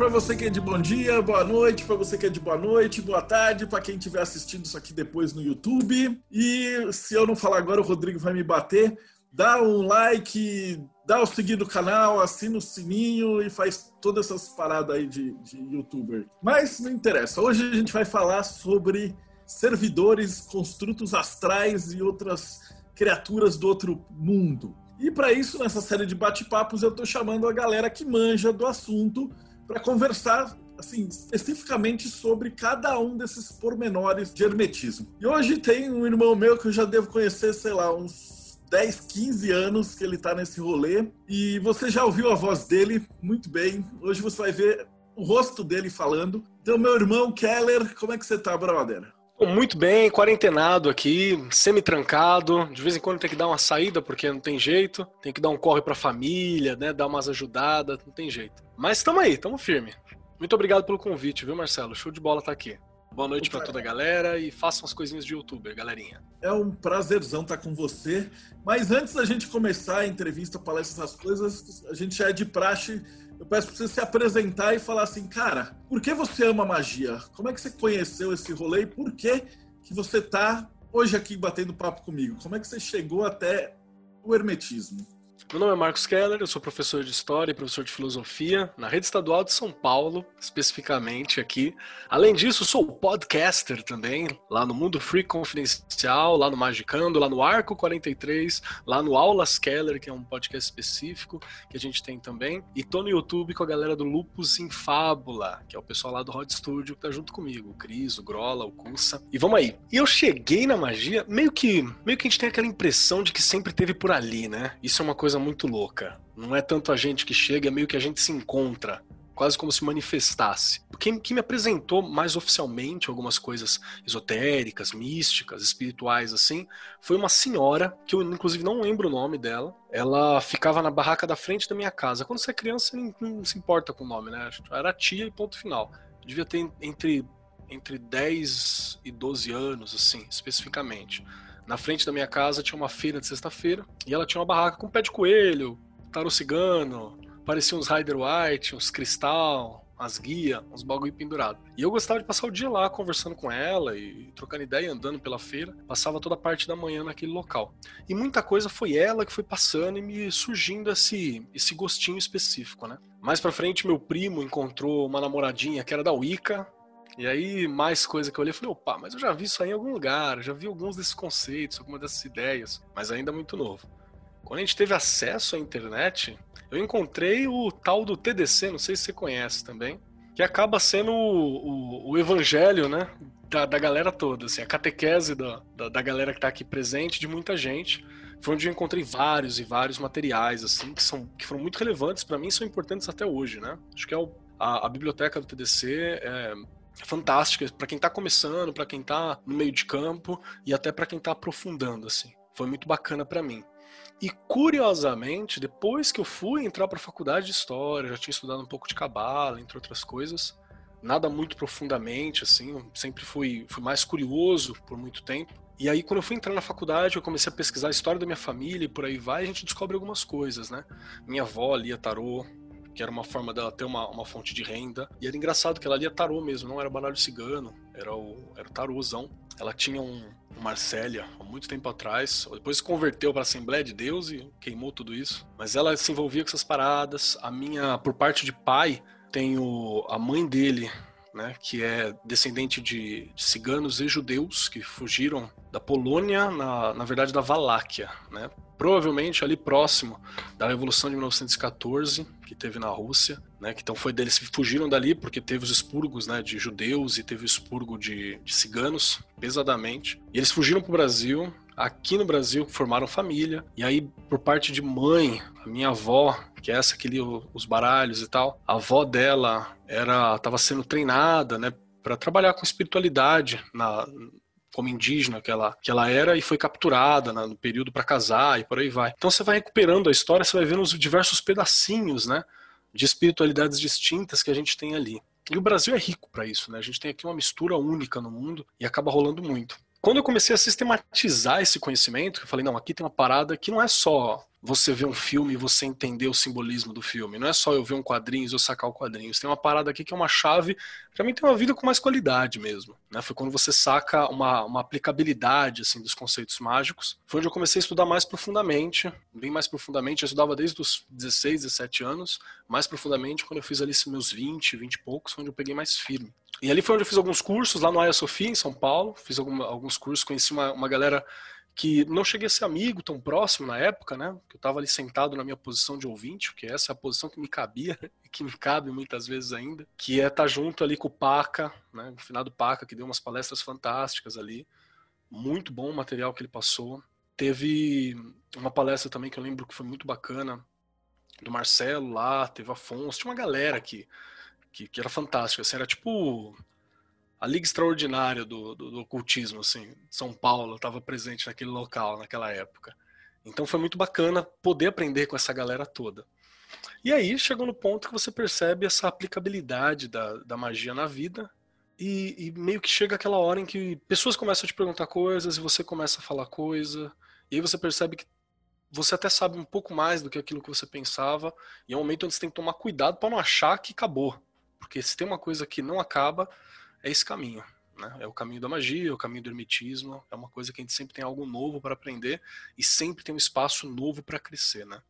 para você que é de bom dia, boa noite para você que é de boa noite, boa tarde para quem estiver assistindo isso aqui depois no YouTube. E se eu não falar agora, o Rodrigo vai me bater. Dá um like, dá o seguir no canal, assina o sininho e faz todas essas paradas aí de, de youtuber. Mas não interessa. Hoje a gente vai falar sobre servidores, construtos astrais e outras criaturas do outro mundo. E para isso, nessa série de bate-papos, eu estou chamando a galera que manja do assunto para conversar assim, especificamente sobre cada um desses pormenores de hermetismo. E hoje tem um irmão meu que eu já devo conhecer, sei lá, uns 10, 15 anos que ele está nesse rolê. E você já ouviu a voz dele muito bem. Hoje você vai ver o rosto dele falando. Então, meu irmão Keller, como é que você tá, brother? Muito bem, quarentenado aqui, semi-trancado. De vez em quando tem que dar uma saída porque não tem jeito. Tem que dar um corre pra família, né? Dar umas ajudadas, não tem jeito. Mas estamos aí, estamos firme. Muito obrigado pelo convite, viu, Marcelo? Show de bola tá aqui. Boa noite para toda a galera e façam as coisinhas de youtuber, galerinha. É um prazerzão estar com você. Mas antes da gente começar a entrevista, palestra, essas coisas, a gente já é de praxe eu peço para você se apresentar e falar assim, cara, por que você ama magia? Como é que você conheceu esse rolê e por que, que você está hoje aqui batendo papo comigo? Como é que você chegou até o hermetismo? Meu nome é Marcos Keller, eu sou professor de História e professor de Filosofia na Rede Estadual de São Paulo, especificamente aqui. Além disso, sou podcaster também, lá no Mundo Free Confidencial, lá no Magicando, lá no Arco 43, lá no Aulas Keller, que é um podcast específico que a gente tem também. E tô no YouTube com a galera do Lupus em Fábula, que é o pessoal lá do Rod Studio que tá junto comigo, o Cris, o Grola, o Kunsa. E vamos aí. E eu cheguei na magia, meio que, meio que a gente tem aquela impressão de que sempre teve por ali, né? Isso é uma coisa muito louca. Não é tanto a gente que chega, é meio que a gente se encontra. Quase como se manifestasse. Quem, quem me apresentou mais oficialmente algumas coisas esotéricas, místicas, espirituais, assim, foi uma senhora, que eu inclusive não lembro o nome dela. Ela ficava na barraca da frente da minha casa. Quando você é criança, não, não se importa com o nome, né? Era tia e ponto final. Devia ter entre, entre 10 e 12 anos, assim, especificamente. Na frente da minha casa tinha uma feira de sexta-feira e ela tinha uma barraca com pé de coelho, tarô cigano, parecia uns Rider White, uns cristal, as guias, uns bagulho pendurado. E eu gostava de passar o dia lá conversando com ela e trocando ideia, andando pela feira. Passava toda a parte da manhã naquele local. E muita coisa foi ela que foi passando e me surgindo esse, esse gostinho específico, né? Mais pra frente, meu primo encontrou uma namoradinha que era da Wicca, e aí, mais coisa que eu olhei, eu falei, opa, mas eu já vi isso aí em algum lugar, já vi alguns desses conceitos, algumas dessas ideias, mas ainda muito novo. Quando a gente teve acesso à internet, eu encontrei o tal do TDC, não sei se você conhece também, que acaba sendo o, o, o evangelho, né, da, da, galera toda, assim, a catequese da, da, da galera que está aqui presente, de muita gente. Foi onde eu encontrei vários e vários materiais, assim, que, são, que foram muito relevantes para mim e são importantes até hoje, né? Acho que é o, a, a biblioteca do TDC é, fantástica para quem está começando, para quem está no meio de campo e até para quem está aprofundando assim. Foi muito bacana para mim. E curiosamente, depois que eu fui entrar para a faculdade de história, já tinha estudado um pouco de cabala, entre outras coisas, nada muito profundamente assim, sempre fui, fui mais curioso por muito tempo. E aí, quando eu fui entrar na faculdade, eu comecei a pesquisar a história da minha família e por aí vai, a gente descobre algumas coisas, né? Minha avó lia tarô, que era uma forma dela ter uma, uma fonte de renda. E era engraçado que ela lia tarô mesmo, não era baralho cigano, era o, era o tarôzão. Ela tinha um, um Marcélia há muito tempo atrás, depois se converteu para a Assembleia de Deus e queimou tudo isso. Mas ela se envolvia com essas paradas. A minha, por parte de pai, tenho a mãe dele, né, que é descendente de, de, ciganos e judeus que fugiram da Polônia, na, na verdade da Valáquia, né, provavelmente ali próximo da Revolução de 1914 que teve na Rússia, né? Então foi deles fugiram dali porque teve os expurgos, né? De judeus e teve o expurgo de, de ciganos pesadamente. E eles fugiram para o Brasil. Aqui no Brasil formaram família e aí por parte de mãe, a minha avó, que é essa que lia os baralhos e tal, a avó dela era estava sendo treinada, né? Para trabalhar com espiritualidade na como indígena que ela, que ela era e foi capturada né, no período para casar e por aí vai. Então você vai recuperando a história, você vai vendo os diversos pedacinhos, né, de espiritualidades distintas que a gente tem ali. E o Brasil é rico para isso, né? A gente tem aqui uma mistura única no mundo e acaba rolando muito. Quando eu comecei a sistematizar esse conhecimento, eu falei, não, aqui tem uma parada que não é só você ver um filme e você entender o simbolismo do filme. Não é só eu ver um quadrinho e eu sacar o quadrinho. Tem uma parada aqui que é uma chave para mim ter uma vida com mais qualidade mesmo. Né? Foi quando você saca uma, uma aplicabilidade assim dos conceitos mágicos. Foi onde eu comecei a estudar mais profundamente, bem mais profundamente. Eu estudava desde os 16, 17 anos, mais profundamente quando eu fiz ali meus 20, 20 e poucos, onde eu peguei mais firme. E ali foi onde eu fiz alguns cursos, lá no Aya Sofia, em São Paulo. Fiz alguma, alguns cursos, conheci uma, uma galera que não cheguei a ser amigo tão próximo na época, né? Que eu estava ali sentado na minha posição de ouvinte, que essa é a posição que me cabia e que me cabe muitas vezes ainda, que é estar tá junto ali com o Paca, né? O finado Paca, que deu umas palestras fantásticas ali. Muito bom o material que ele passou. Teve uma palestra também que eu lembro que foi muito bacana, do Marcelo lá, teve Afonso, tinha uma galera aqui que, que era fantástica, assim, era tipo a Liga Extraordinária do, do, do Ocultismo, assim, São Paulo estava presente naquele local, naquela época. Então foi muito bacana poder aprender com essa galera toda. E aí chegou no ponto que você percebe essa aplicabilidade da, da magia na vida e, e, meio que chega aquela hora em que pessoas começam a te perguntar coisas e você começa a falar coisa e aí você percebe que você até sabe um pouco mais do que aquilo que você pensava e é um momento onde você tem que tomar cuidado para não achar que acabou. Porque se tem uma coisa que não acaba, é esse caminho. Né? É o caminho da magia, é o caminho do ermitismo, é uma coisa que a gente sempre tem algo novo para aprender e sempre tem um espaço novo para crescer. Né?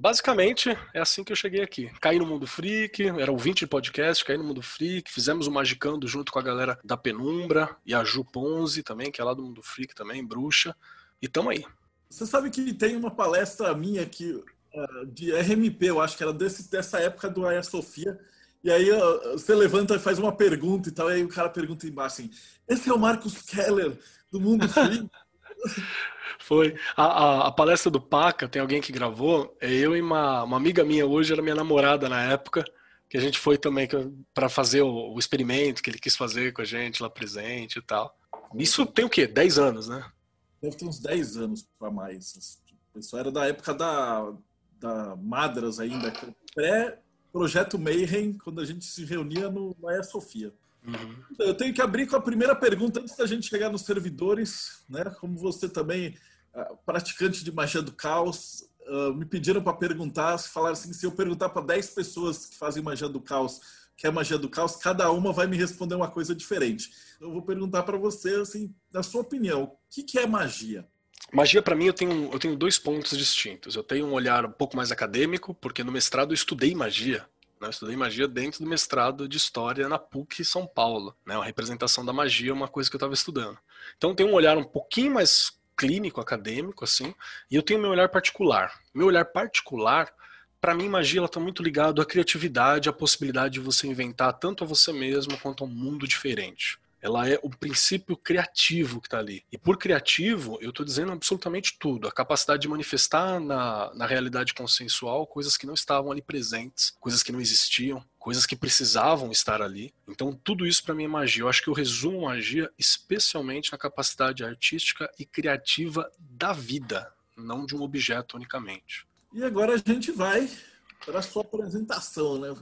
Basicamente, é assim que eu cheguei aqui. Caí no Mundo Freak, era ouvinte de podcast, caí no Mundo Freak, fizemos o Magicando junto com a galera da Penumbra e a Ju Ponzi também, que é lá do Mundo Freak também, bruxa. E tamo aí. Você sabe que tem uma palestra minha aqui uh, de RMP, eu acho que era desse, dessa época do Aya Sofia, e aí você levanta e faz uma pergunta e tal, e aí o cara pergunta embaixo assim: esse é o Marcos Keller do Mundo Free? Foi. A, a, a, palestra do Paca, tem alguém que gravou, é eu e uma, uma amiga minha hoje, era minha namorada na época, que a gente foi também para fazer o, o, experimento que ele quis fazer com a gente lá presente e tal. Isso tem o quê? 10 anos, né? Deve ter uns 10 anos para mais. Isso era da época da, da Madras ainda, pré Projeto Mayhem, quando a gente se reunia no Maia Sofia. Uhum. Eu tenho que abrir com a primeira pergunta antes da gente chegar nos servidores, né? Como você também, ah, praticante de magia do caos, ah, me pediram para perguntar, se falaram assim, se eu perguntar para 10 pessoas que fazem magia do caos, que é magia do caos, cada uma vai me responder uma coisa diferente. Eu vou perguntar para você, assim, na sua opinião, o que, que é magia? Magia, para mim, eu tenho, eu tenho dois pontos distintos. Eu tenho um olhar um pouco mais acadêmico, porque no mestrado eu estudei magia. Né? Eu estudei magia dentro do mestrado de História na PUC São Paulo. Né? A representação da magia é uma coisa que eu estava estudando. Então, eu tenho um olhar um pouquinho mais clínico, acadêmico, assim, e eu tenho meu olhar particular. Meu olhar particular, para mim, magia está muito ligado à criatividade, à possibilidade de você inventar tanto a você mesmo quanto a um mundo diferente ela é o princípio criativo que está ali. E por criativo, eu estou dizendo absolutamente tudo. A capacidade de manifestar na, na realidade consensual coisas que não estavam ali presentes, coisas que não existiam, coisas que precisavam estar ali. Então, tudo isso para mim é magia. Eu acho que eu resumo magia especialmente na capacidade artística e criativa da vida, não de um objeto unicamente. E agora a gente vai para a sua apresentação, né?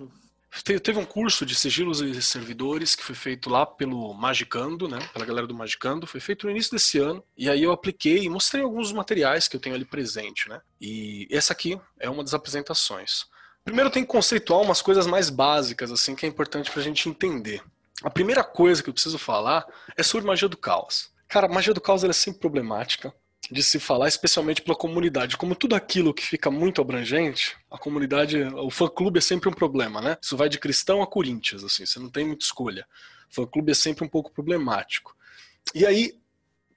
Teve um curso de sigilos e servidores que foi feito lá pelo Magicando, né? Pela galera do Magicando. Foi feito no início desse ano. E aí eu apliquei e mostrei alguns materiais que eu tenho ali presente, né? E essa aqui é uma das apresentações. Primeiro tem que conceituar umas coisas mais básicas, assim, que é importante pra gente entender. A primeira coisa que eu preciso falar é sobre magia do caos. Cara, magia do caos é sempre problemática de se falar, especialmente pela comunidade. Como tudo aquilo que fica muito abrangente, a comunidade, o fã-clube é sempre um problema, né? Isso vai de cristão a Corinthians, assim, você não tem muita escolha. O fã-clube é sempre um pouco problemático. E aí,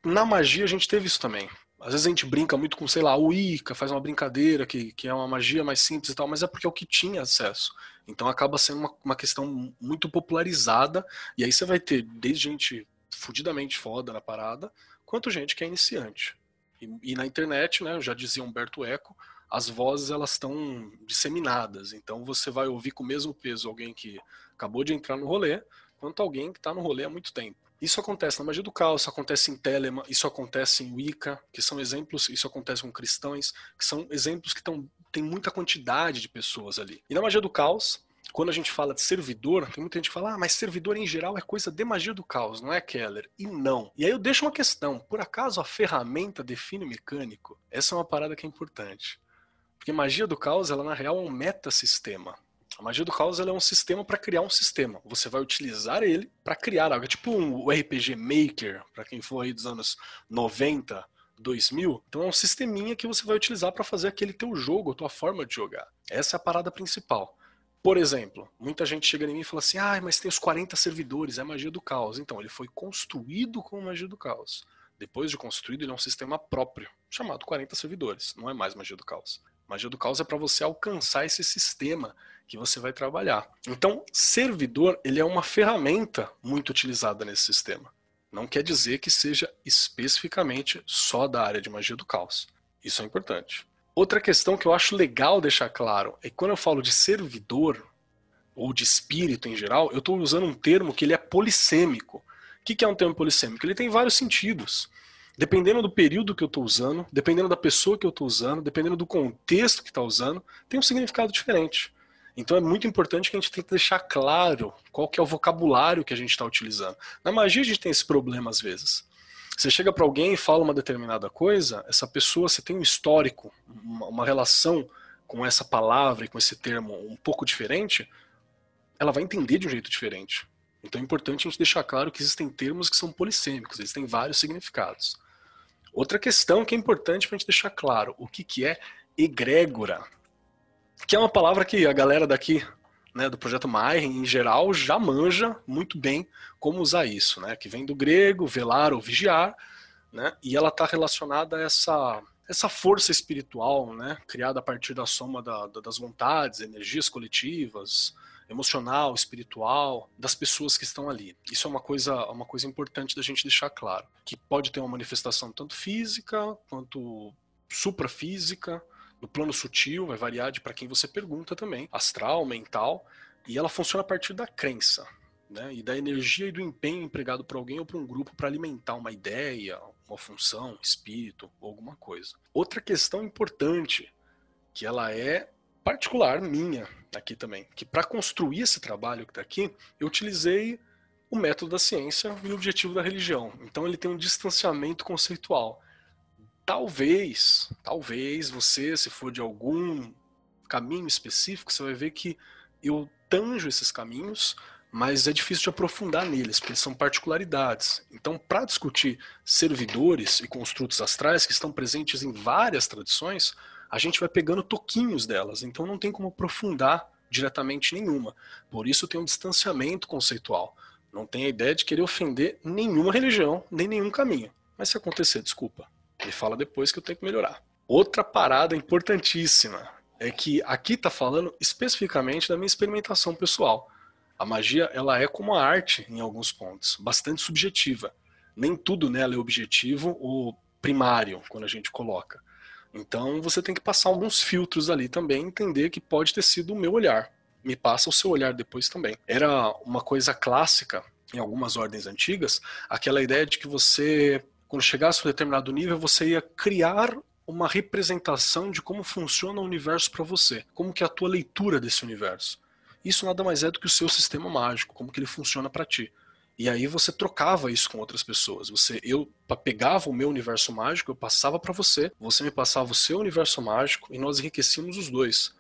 na magia, a gente teve isso também. Às vezes a gente brinca muito com, sei lá, o Ica, faz uma brincadeira que, que é uma magia mais simples e tal, mas é porque é o que tinha acesso. Então acaba sendo uma, uma questão muito popularizada, e aí você vai ter desde gente fudidamente foda na parada, quanto gente que é iniciante. E, e na internet, né, já dizia Humberto Eco, as vozes elas estão disseminadas. Então você vai ouvir com o mesmo peso alguém que acabou de entrar no rolê, quanto alguém que está no rolê há muito tempo. Isso acontece na magia do caos, isso acontece em Telema, isso acontece em Wicca, que são exemplos, isso acontece com cristãos, que são exemplos que tão, tem muita quantidade de pessoas ali. E na magia do caos, quando a gente fala de servidor, tem muita gente que fala, ah, mas servidor em geral é coisa de magia do caos, não é, Keller? E não. E aí eu deixo uma questão: por acaso a ferramenta define o mecânico? Essa é uma parada que é importante. Porque magia do caos, ela na real é um metasistema. A magia do caos é um sistema para criar um sistema. Você vai utilizar ele para criar algo. É tipo um RPG Maker, para quem for aí dos anos 90, 2000. Então é um sisteminha que você vai utilizar para fazer aquele teu jogo, a tua forma de jogar. Essa é a parada principal. Por exemplo, muita gente chega em mim e fala assim: ah, mas tem os 40 servidores, é magia do caos. Então, ele foi construído com magia do caos. Depois de construído, ele é um sistema próprio, chamado 40 servidores. Não é mais magia do caos. Magia do caos é para você alcançar esse sistema que você vai trabalhar. Então, servidor, ele é uma ferramenta muito utilizada nesse sistema. Não quer dizer que seja especificamente só da área de magia do caos. Isso é importante. Outra questão que eu acho legal deixar claro é que quando eu falo de servidor, ou de espírito em geral, eu estou usando um termo que ele é polissêmico. O que, é um termo polissêmico? Ele tem vários sentidos. Dependendo do período que eu estou usando, dependendo da pessoa que eu estou usando, dependendo do contexto que está usando, tem um significado diferente. Então é muito importante que a gente tenha que deixar claro qual que é o vocabulário que a gente está utilizando. Na magia a gente tem esse problema às vezes. Você chega para alguém e fala uma determinada coisa, essa pessoa, você tem um histórico, uma, uma relação com essa palavra e com esse termo um pouco diferente, ela vai entender de um jeito diferente. Então é importante a gente deixar claro que existem termos que são polissêmicos, eles têm vários significados. Outra questão que é importante para a gente deixar claro, o que, que é egrégora? Que é uma palavra que a galera daqui né, do projeto Mayhem, em geral, já manja muito bem como usar isso, né, que vem do grego, velar ou vigiar, né, e ela está relacionada a essa, essa força espiritual, né, criada a partir da soma da, da, das vontades, energias coletivas, emocional, espiritual, das pessoas que estão ali. Isso é uma coisa, uma coisa importante da gente deixar claro, que pode ter uma manifestação tanto física quanto suprafísica, no plano sutil, vai variar de para quem você pergunta também, astral, mental, e ela funciona a partir da crença, né? E da energia e do empenho empregado por alguém ou por um grupo para alimentar uma ideia, uma função, espírito alguma coisa. Outra questão importante, que ela é particular minha aqui também, que para construir esse trabalho que está aqui, eu utilizei o método da ciência e o objetivo da religião. Então ele tem um distanciamento conceitual talvez, talvez você, se for de algum caminho específico, você vai ver que eu tanjo esses caminhos, mas é difícil de aprofundar neles, porque são particularidades. Então, para discutir servidores e construtos astrais que estão presentes em várias tradições, a gente vai pegando toquinhos delas, então não tem como aprofundar diretamente nenhuma. Por isso tem um distanciamento conceitual. Não tem a ideia de querer ofender nenhuma religião, nem nenhum caminho. Mas se acontecer, desculpa, me fala depois que eu tenho que melhorar. Outra parada importantíssima é que aqui está falando especificamente da minha experimentação pessoal. A magia ela é como a arte em alguns pontos, bastante subjetiva. Nem tudo nela é objetivo ou primário quando a gente coloca. Então você tem que passar alguns filtros ali também, entender que pode ter sido o meu olhar. Me passa o seu olhar depois também. Era uma coisa clássica em algumas ordens antigas, aquela ideia de que você quando chegasse a um determinado nível, você ia criar uma representação de como funciona o universo para você, como que é a tua leitura desse universo. Isso nada mais é do que o seu sistema mágico, como que ele funciona para ti. E aí você trocava isso com outras pessoas. Você, eu pegava o meu universo mágico, eu passava para você, você me passava o seu universo mágico e nós enriquecíamos os dois.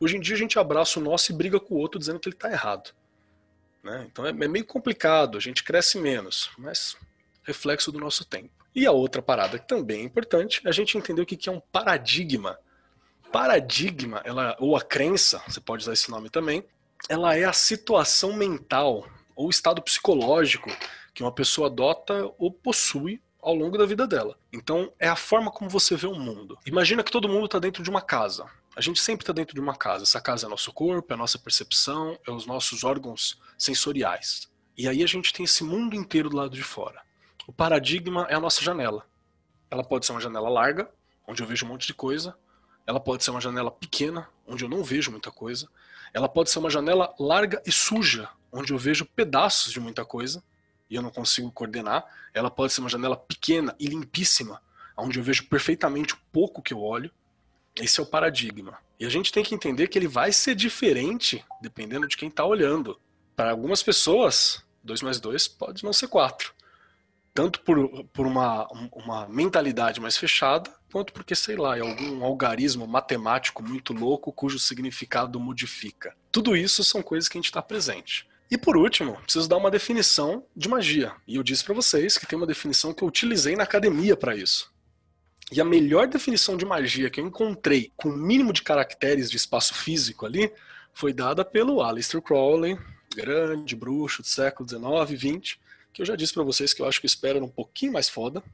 Hoje em dia a gente abraça o nosso e briga com o outro dizendo que ele está errado. Né? Então é, é meio complicado, a gente cresce menos, mas reflexo do nosso tempo. E a outra parada que também é importante, a gente entender o que é um paradigma. Paradigma, ela, ou a crença, você pode usar esse nome também, ela é a situação mental ou estado psicológico que uma pessoa adota ou possui ao longo da vida dela. Então, é a forma como você vê o mundo. Imagina que todo mundo está dentro de uma casa. A gente sempre está dentro de uma casa. Essa casa é nosso corpo, é nossa percepção, é os nossos órgãos sensoriais. E aí a gente tem esse mundo inteiro do lado de fora. O paradigma é a nossa janela. Ela pode ser uma janela larga, onde eu vejo um monte de coisa. Ela pode ser uma janela pequena, onde eu não vejo muita coisa. Ela pode ser uma janela larga e suja, onde eu vejo pedaços de muita coisa e eu não consigo coordenar. Ela pode ser uma janela pequena e limpíssima, onde eu vejo perfeitamente o pouco que eu olho. Esse é o paradigma. E a gente tem que entender que ele vai ser diferente dependendo de quem está olhando. Para algumas pessoas, 2 mais 2 pode não ser 4. Tanto por, por uma, uma mentalidade mais fechada, quanto porque, sei lá, é algum algarismo matemático muito louco cujo significado modifica. Tudo isso são coisas que a gente está presente. E por último, preciso dar uma definição de magia. E eu disse para vocês que tem uma definição que eu utilizei na academia para isso. E a melhor definição de magia que eu encontrei com o mínimo de caracteres de espaço físico ali foi dada pelo Aleister Crowley, grande bruxo do século XIX, XX, que eu já disse para vocês que eu acho que o Espera era um pouquinho mais foda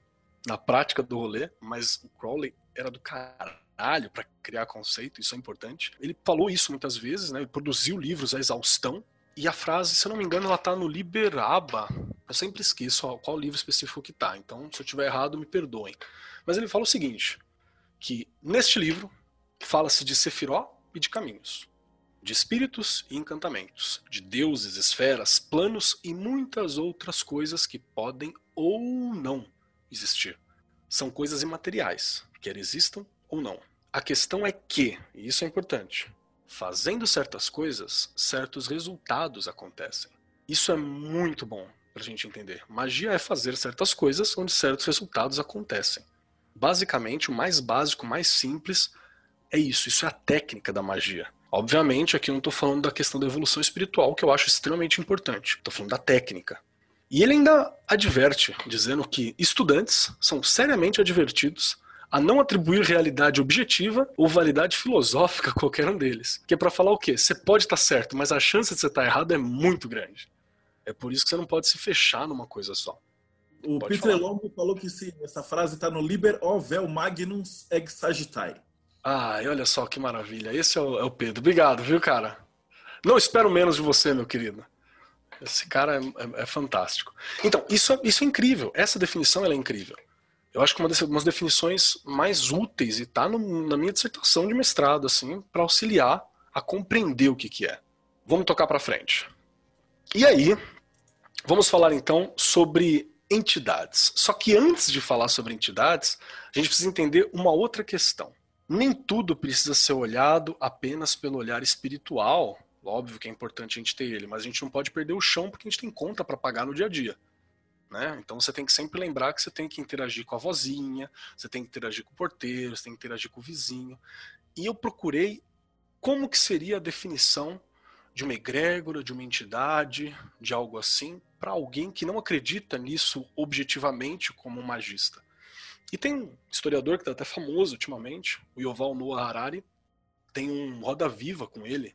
na prática do rolê, mas o Crowley era do caralho para criar conceito, isso é importante. Ele falou isso muitas vezes, né? Ele produziu livros à exaustão. E a frase, se eu não me engano, ela tá no Liberaba. Eu sempre esqueço qual livro específico que tá. Então, se eu tiver errado, me perdoem. Mas ele fala o seguinte: que neste livro fala-se de Sefiró e de caminhos, de espíritos e encantamentos, de deuses, esferas, planos e muitas outras coisas que podem ou não existir. São coisas imateriais, quer existam ou não. A questão é que, e isso é importante, fazendo certas coisas, certos resultados acontecem. Isso é muito bom para a gente entender. Magia é fazer certas coisas onde certos resultados acontecem. Basicamente, o mais básico, o mais simples é isso. Isso é a técnica da magia. Obviamente, aqui eu não estou falando da questão da evolução espiritual, que eu acho extremamente importante. Estou falando da técnica. E ele ainda adverte, dizendo que estudantes são seriamente advertidos a não atribuir realidade objetiva ou validade filosófica a qualquer um deles. Que é para falar o quê? Você pode estar tá certo, mas a chance de você estar tá errado é muito grande. É por isso que você não pode se fechar numa coisa só. O Pode Peter. Longo falou que sim, essa frase está no Liber o vel magnus ex sagittae. Ah, olha só que maravilha. Esse é o, é o, Pedro. Obrigado, viu, cara? Não espero menos de você, meu querido. Esse cara é, é, é fantástico. Então, isso, isso é incrível. Essa definição é incrível. Eu acho que uma das umas definições mais úteis e está na minha dissertação de mestrado, assim, para auxiliar a compreender o que, que é. Vamos tocar para frente. E aí, vamos falar então sobre entidades. Só que antes de falar sobre entidades, a gente precisa entender uma outra questão. Nem tudo precisa ser olhado apenas pelo olhar espiritual. Óbvio que é importante a gente ter ele, mas a gente não pode perder o chão porque a gente tem conta para pagar no dia a dia. Né? Então você tem que sempre lembrar que você tem que interagir com a vozinha, você tem que interagir com o porteiro, você tem que interagir com o vizinho. E eu procurei como que seria a definição de uma egrégora, de uma entidade, de algo assim, para alguém que não acredita nisso objetivamente como um magista. E tem um historiador que está até famoso ultimamente, o Yuval Noah Harari, tem um Roda Viva com ele,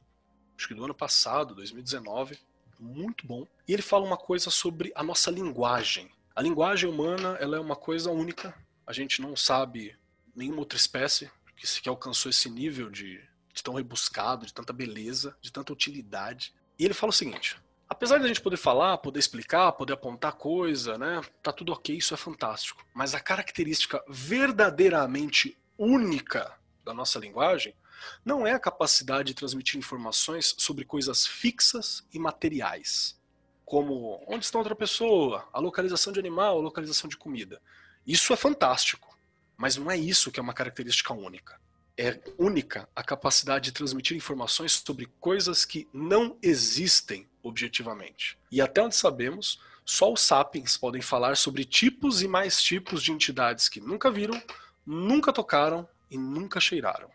acho que do ano passado, 2019, muito bom. E ele fala uma coisa sobre a nossa linguagem. A linguagem humana ela é uma coisa única. A gente não sabe nenhuma outra espécie que, que alcançou esse nível de, de tão rebuscado, de tanta beleza, de tanta utilidade. E ele fala o seguinte: Apesar de a gente poder falar, poder explicar, poder apontar coisa, né? Tá tudo ok, isso é fantástico. Mas a característica verdadeiramente única da nossa linguagem não é a capacidade de transmitir informações sobre coisas fixas e materiais, como onde está outra pessoa, a localização de animal, a localização de comida. Isso é fantástico, mas não é isso que é uma característica única é única a capacidade de transmitir informações sobre coisas que não existem objetivamente. E até onde sabemos, só os sapiens podem falar sobre tipos e mais tipos de entidades que nunca viram, nunca tocaram e nunca cheiraram.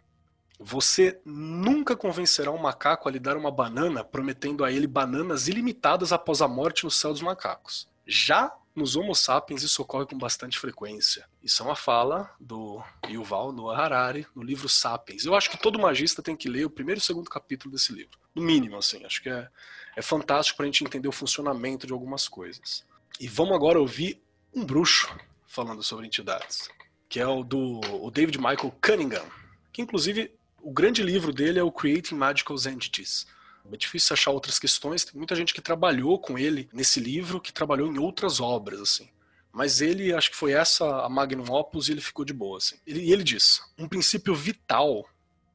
Você nunca convencerá um macaco a lhe dar uma banana prometendo a ele bananas ilimitadas após a morte no céu dos macacos. Já nos Homo sapiens isso ocorre com bastante frequência. Isso é uma fala do Yuval Noah Harari no livro Sapiens. Eu acho que todo magista tem que ler o primeiro e o segundo capítulo desse livro. No mínimo, assim. Acho que é, é fantástico para a gente entender o funcionamento de algumas coisas. E vamos agora ouvir um bruxo falando sobre entidades, que é o do o David Michael Cunningham, que inclusive o grande livro dele é o Creating Magical Entities é difícil achar outras questões. Tem muita gente que trabalhou com ele nesse livro, que trabalhou em outras obras, assim. Mas ele, acho que foi essa a magnum opus e ele ficou de boa, assim. Ele, e ele diz, um princípio vital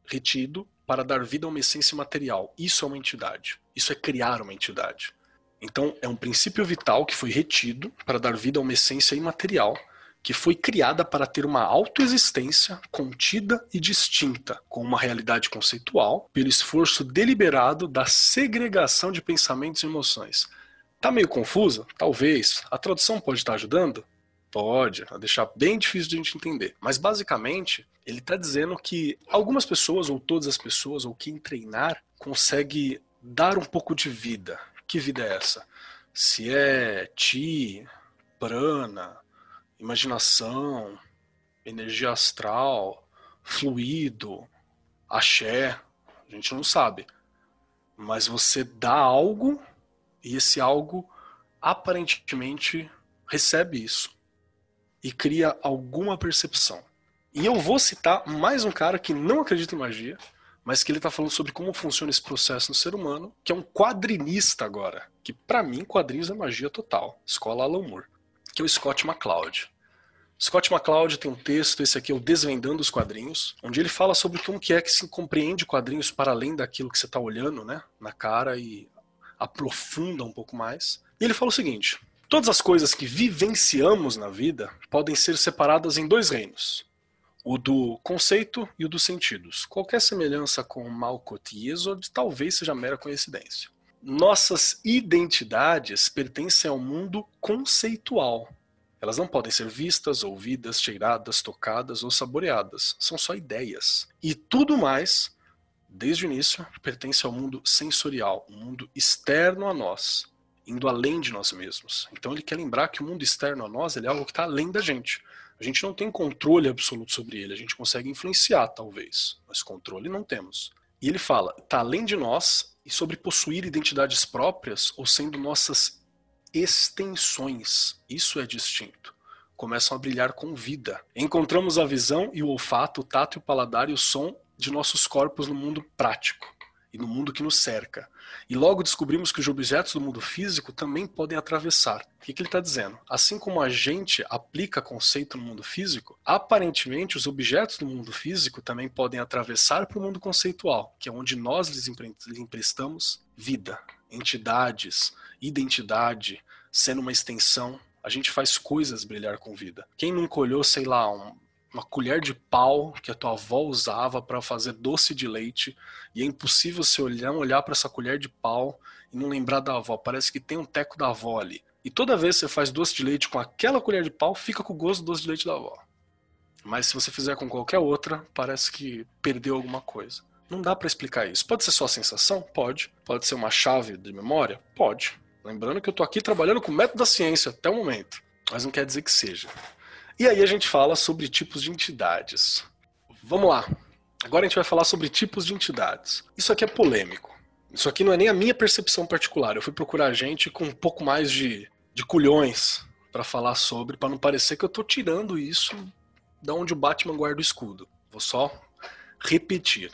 retido para dar vida a uma essência material. Isso é uma entidade. Isso é criar uma entidade. Então, é um princípio vital que foi retido para dar vida a uma essência imaterial que foi criada para ter uma autoexistência contida e distinta, com uma realidade conceitual, pelo esforço deliberado da segregação de pensamentos e emoções. Tá meio confusa? Talvez. A tradução pode estar ajudando? Pode, a deixar bem difícil de a gente entender. Mas basicamente, ele está dizendo que algumas pessoas, ou todas as pessoas, ou quem treinar, consegue dar um pouco de vida. Que vida é essa? Se é ti, prana, imaginação, energia astral, fluido, axé, a gente não sabe. Mas você dá algo e esse algo aparentemente recebe isso e cria alguma percepção. E eu vou citar mais um cara que não acredita em magia, mas que ele está falando sobre como funciona esse processo no ser humano, que é um quadrinista agora, que para mim quadrinhos é magia total, escola Alan Moore que é o Scott McCloud. Scott McCloud tem um texto, esse aqui é o Desvendando os Quadrinhos, onde ele fala sobre como que é que se compreende quadrinhos para além daquilo que você está olhando né, na cara e aprofunda um pouco mais. E ele fala o seguinte: todas as coisas que vivenciamos na vida podem ser separadas em dois reinos. O do conceito e o dos sentidos. Qualquer semelhança com Malkuth e Yesod talvez seja mera coincidência nossas identidades pertencem ao mundo conceitual. Elas não podem ser vistas, ouvidas, cheiradas, tocadas ou saboreadas. São só ideias. E tudo mais, desde o início, pertence ao mundo sensorial, um mundo externo a nós, indo além de nós mesmos. Então ele quer lembrar que o mundo externo a nós é algo que está além da gente. A gente não tem controle absoluto sobre ele. A gente consegue influenciar, talvez, mas controle não temos. E ele fala, está além de nós e sobre possuir identidades próprias ou sendo nossas extensões. Isso é distinto. Começam a brilhar com vida. Encontramos a visão e o olfato, o tato e o paladar e o som de nossos corpos no mundo prático e no mundo que nos cerca. E logo descobrimos que os objetos do mundo físico também podem atravessar. O que, que ele está dizendo? Assim como a gente aplica conceito no mundo físico, aparentemente os objetos do mundo físico também podem atravessar para o mundo conceitual, que é onde nós lhes emprestamos vida, entidades, identidade, sendo uma extensão. A gente faz coisas brilhar com vida. Quem nunca olhou, sei lá, um, uma colher de pau que a tua avó usava para fazer doce de leite e é impossível você olhar, olhar para essa colher de pau e não lembrar da avó. Parece que tem um teco da avó ali. E toda vez que você faz doce de leite com aquela colher de pau, fica com o gosto do doce de leite da avó. Mas se você fizer com qualquer outra, parece que perdeu alguma coisa. Não dá para explicar isso. Pode ser só sensação? Pode. Pode ser uma chave de memória? Pode. Lembrando que eu tô aqui trabalhando com o método da ciência até o momento. Mas não quer dizer que seja. E aí a gente fala sobre tipos de entidades. Vamos lá. Agora a gente vai falar sobre tipos de entidades. Isso aqui é polêmico. Isso aqui não é nem a minha percepção particular. Eu fui procurar gente com um pouco mais de, de culhões para falar sobre, para não parecer que eu estou tirando isso da onde o Batman guarda o escudo. Vou só repetir.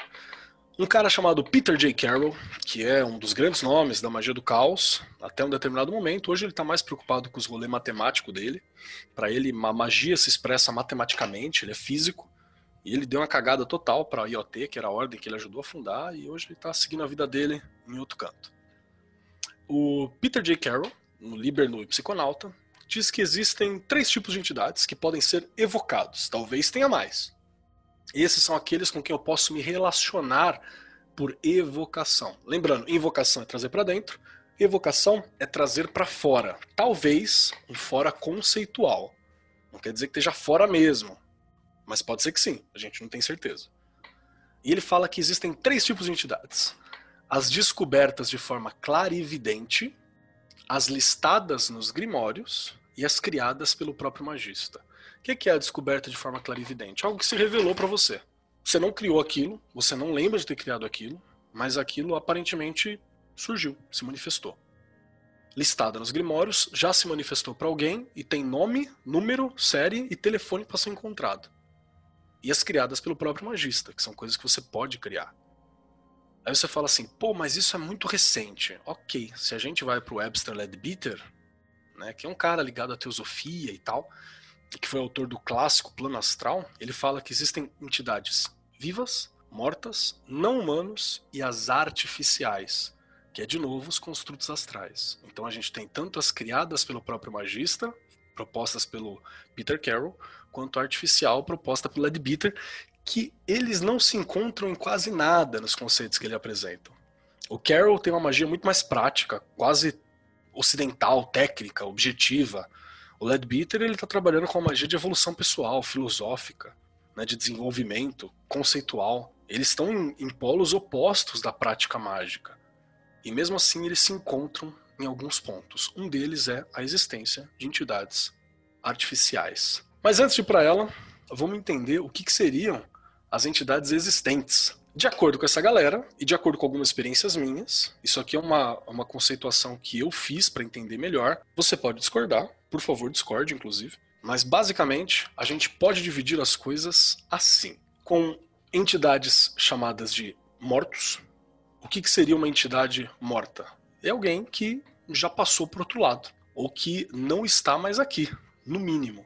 Um cara chamado Peter J. Carroll, que é um dos grandes nomes da magia do caos, até um determinado momento. Hoje ele está mais preocupado com os rolês matemáticos dele. Para ele, a magia se expressa matematicamente, ele é físico. E ele deu uma cagada total para a IoT, que era a ordem que ele ajudou a fundar, e hoje ele está seguindo a vida dele em outro canto. O Peter J. Carroll, no Liber no Psiconauta, diz que existem três tipos de entidades que podem ser evocados. Talvez tenha mais. Esses são aqueles com quem eu posso me relacionar por evocação. Lembrando, invocação é trazer para dentro, evocação é trazer para fora. Talvez um fora conceitual. Não quer dizer que esteja fora mesmo, mas pode ser que sim, a gente não tem certeza. E ele fala que existem três tipos de entidades: as descobertas de forma clara e evidente, as listadas nos grimórios e as criadas pelo próprio magista. O que é a descoberta de forma clarividente? Algo que se revelou para você. Você não criou aquilo, você não lembra de ter criado aquilo, mas aquilo aparentemente surgiu, se manifestou. Listada nos grimórios, já se manifestou para alguém e tem nome, número, série e telefone para ser encontrado. E as criadas pelo próprio magista, que são coisas que você pode criar. Aí você fala assim, pô, mas isso é muito recente. Ok, se a gente vai para o Webster Leadbeater, né, que é um cara ligado à teosofia e tal, que foi autor do clássico Plano Astral, ele fala que existem entidades vivas, mortas, não humanos e as artificiais, que é de novo os construtos astrais. Então a gente tem tanto as criadas pelo próprio magista, propostas pelo Peter Carroll, quanto a artificial proposta pelo Ed Bitter, que eles não se encontram em quase nada nos conceitos que ele apresenta. O Carroll tem uma magia muito mais prática, quase ocidental, técnica, objetiva. O Leadbeater ele está trabalhando com uma magia de evolução pessoal, filosófica, né, de desenvolvimento conceitual. Eles estão em, em polos opostos da prática mágica. E mesmo assim eles se encontram em alguns pontos. Um deles é a existência de entidades artificiais. Mas antes de ir para ela, vamos entender o que, que seriam as entidades existentes. De acordo com essa galera, e de acordo com algumas experiências minhas, isso aqui é uma, uma conceituação que eu fiz para entender melhor. Você pode discordar, por favor, discorde, inclusive. Mas basicamente, a gente pode dividir as coisas assim: com entidades chamadas de mortos. O que, que seria uma entidade morta? É alguém que já passou para outro lado, ou que não está mais aqui, no mínimo.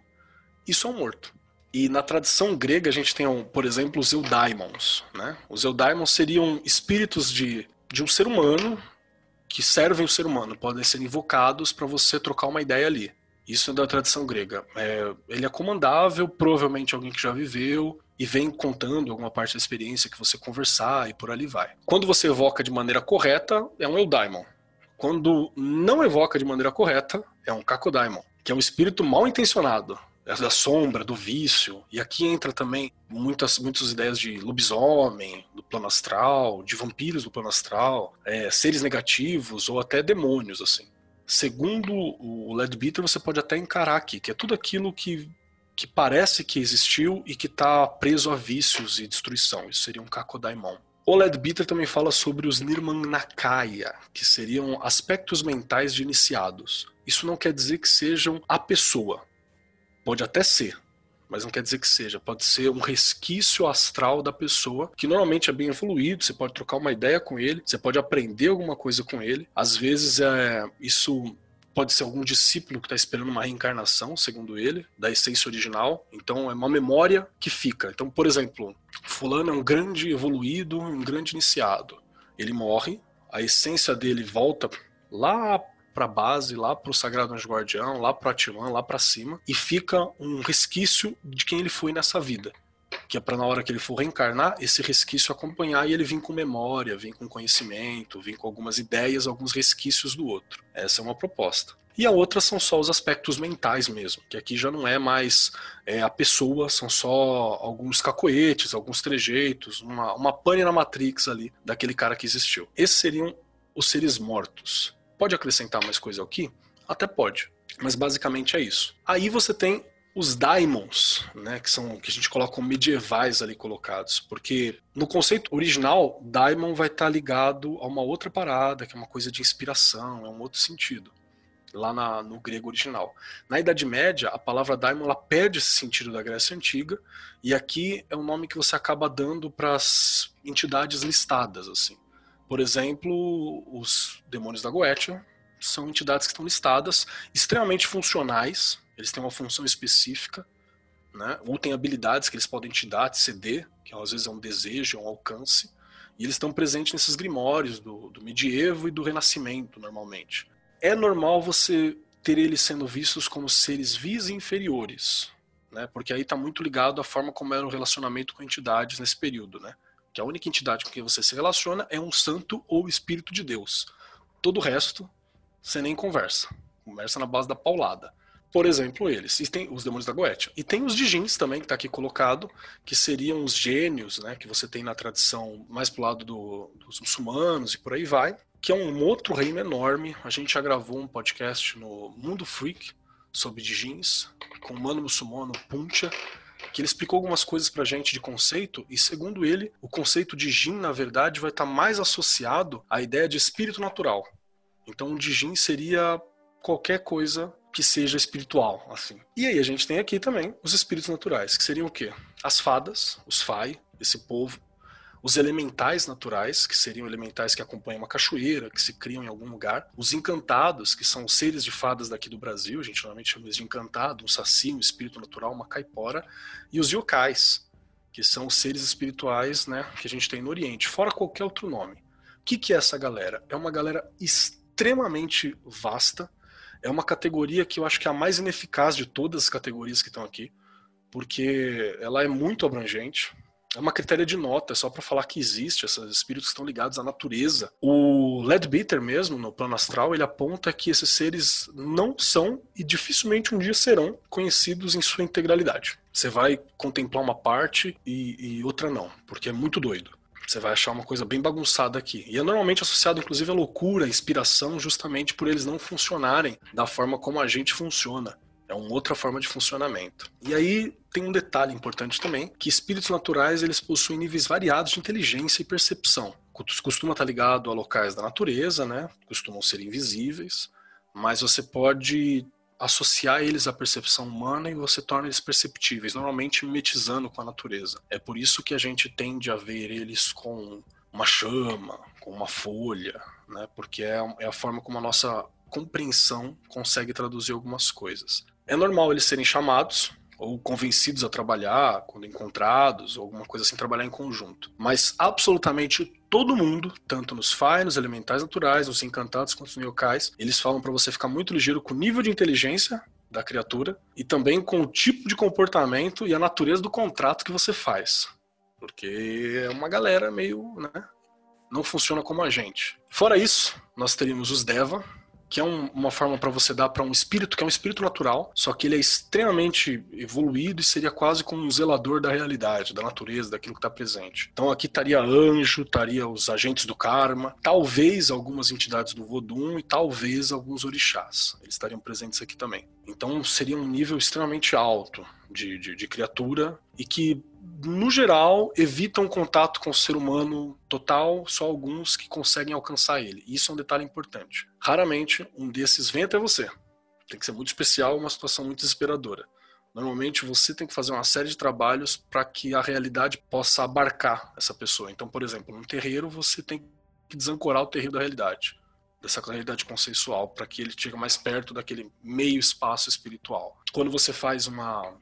Isso é um morto. E na tradição grega a gente tem, por exemplo, os eudaimons. Né? Os eudaimons seriam espíritos de, de um ser humano que servem o ser humano, podem ser invocados para você trocar uma ideia ali. Isso é da tradição grega. É, ele é comandável, provavelmente alguém que já viveu e vem contando alguma parte da experiência que você conversar e por ali vai. Quando você evoca de maneira correta, é um eudaimon. Quando não evoca de maneira correta, é um kakodaimon, que é um espírito mal intencionado da sombra, do vício. E aqui entra também muitas, muitas ideias de lobisomem, do plano astral, de vampiros do plano astral, é, seres negativos ou até demônios, assim. Segundo o Leadbeater, você pode até encarar aqui, que é tudo aquilo que, que parece que existiu e que está preso a vícios e destruição. Isso seria um Kakodaimon. O Leadbeater também fala sobre os Nirmanakaya, que seriam aspectos mentais de iniciados. Isso não quer dizer que sejam a pessoa, Pode até ser, mas não quer dizer que seja. Pode ser um resquício astral da pessoa, que normalmente é bem evoluído, você pode trocar uma ideia com ele, você pode aprender alguma coisa com ele. Às vezes é isso pode ser algum discípulo que está esperando uma reencarnação, segundo ele, da essência original. Então é uma memória que fica. Então, por exemplo, fulano é um grande evoluído, um grande iniciado. Ele morre, a essência dele volta lá para base, lá para o Sagrado Anjo Guardião, lá para Atman, lá para cima, e fica um resquício de quem ele foi nessa vida. Que é para na hora que ele for reencarnar, esse resquício acompanhar e ele vir com memória, vir com conhecimento, vir com algumas ideias, alguns resquícios do outro. Essa é uma proposta. E a outra são só os aspectos mentais mesmo, que aqui já não é mais é, a pessoa, são só alguns cacoetes, alguns trejeitos, uma, uma pane na Matrix ali daquele cara que existiu. Esses seriam os seres mortos. Pode acrescentar mais coisa aqui? Até pode. Mas basicamente é isso. Aí você tem os daimons, né, que são que a gente coloca como medievais ali colocados, porque no conceito original, daimon vai estar ligado a uma outra parada, que é uma coisa de inspiração, é um outro sentido, lá na, no grego original. Na Idade Média, a palavra daimon ela perde esse sentido da Grécia Antiga, e aqui é um nome que você acaba dando para as entidades listadas, assim. Por exemplo, os demônios da Goetia são entidades que estão listadas, extremamente funcionais, eles têm uma função específica, né? ou têm habilidades que eles podem te dar, te ceder, que às vezes é um desejo, é um alcance, e eles estão presentes nesses grimórios do, do medievo e do renascimento, normalmente. É normal você ter eles sendo vistos como seres vis inferiores, né? porque aí está muito ligado à forma como era o relacionamento com entidades nesse período, né? Que a única entidade com quem você se relaciona é um santo ou espírito de Deus. Todo o resto, você nem conversa. Conversa na base da paulada. Por exemplo, eles. E tem os demônios da Goetia. E tem os Dijins também, que está aqui colocado, que seriam os gênios, né, que você tem na tradição mais pro lado do, dos muçulmanos e por aí vai, que é um outro reino enorme. A gente já gravou um podcast no Mundo Freak sobre Dijins, com o mano muçulmano Puncha, que ele explicou algumas coisas pra gente de conceito, e segundo ele, o conceito de Jin, na verdade, vai estar tá mais associado à ideia de espírito natural. Então, o Jin seria qualquer coisa que seja espiritual, assim. E aí a gente tem aqui também os espíritos naturais, que seriam o quê? As fadas, os Fai, esse povo os elementais naturais, que seriam elementais que acompanham uma cachoeira, que se criam em algum lugar, os encantados, que são seres de fadas daqui do Brasil, a gente normalmente chama eles de encantado, um saci, um espírito natural, uma caipora, e os yokais, que são os seres espirituais né, que a gente tem no Oriente, fora qualquer outro nome. que, que é essa galera? É uma galera extremamente vasta, é uma categoria que eu acho que é a mais ineficaz de todas as categorias que estão aqui, porque ela é muito abrangente. É uma critéria de nota, é só para falar que existe, esses espíritos estão ligados à natureza. O Ledbetter mesmo, no plano astral, ele aponta que esses seres não são e dificilmente um dia serão conhecidos em sua integralidade. Você vai contemplar uma parte e, e outra não, porque é muito doido. Você vai achar uma coisa bem bagunçada aqui. E é normalmente associado, inclusive, à loucura, à inspiração, justamente por eles não funcionarem da forma como a gente funciona. É uma outra forma de funcionamento. E aí tem um detalhe importante também, que espíritos naturais eles possuem níveis variados de inteligência e percepção. Costuma estar ligado a locais da natureza, né? Costumam ser invisíveis, mas você pode associar eles à percepção humana e você torna eles perceptíveis, normalmente mimetizando com a natureza. É por isso que a gente tende a ver eles com uma chama, com uma folha, né? Porque é, é a forma como a nossa compreensão consegue traduzir algumas coisas. É normal eles serem chamados ou convencidos a trabalhar quando encontrados, ou alguma coisa assim, trabalhar em conjunto. Mas absolutamente todo mundo, tanto nos FAI, nos elementais naturais, nos encantados quanto nos yokais, eles falam para você ficar muito ligeiro com o nível de inteligência da criatura e também com o tipo de comportamento e a natureza do contrato que você faz. Porque é uma galera meio, né, não funciona como a gente. Fora isso, nós teríamos os Deva, que é um, uma forma para você dar para um espírito que é um espírito natural, só que ele é extremamente evoluído e seria quase como um zelador da realidade, da natureza, daquilo que está presente. Então aqui estaria anjo, estaria os agentes do karma, talvez algumas entidades do Vodun e talvez alguns orixás. Eles estariam presentes aqui também. Então seria um nível extremamente alto de, de, de criatura e que no geral, evitam contato com o ser humano total, só alguns que conseguem alcançar ele. Isso é um detalhe importante. Raramente um desses vem até você. Tem que ser muito especial, uma situação muito desesperadora. Normalmente você tem que fazer uma série de trabalhos para que a realidade possa abarcar essa pessoa. Então, por exemplo, num terreiro você tem que desancorar o terreiro da realidade, dessa realidade consensual, para que ele chegue mais perto daquele meio espaço espiritual. Quando você faz uma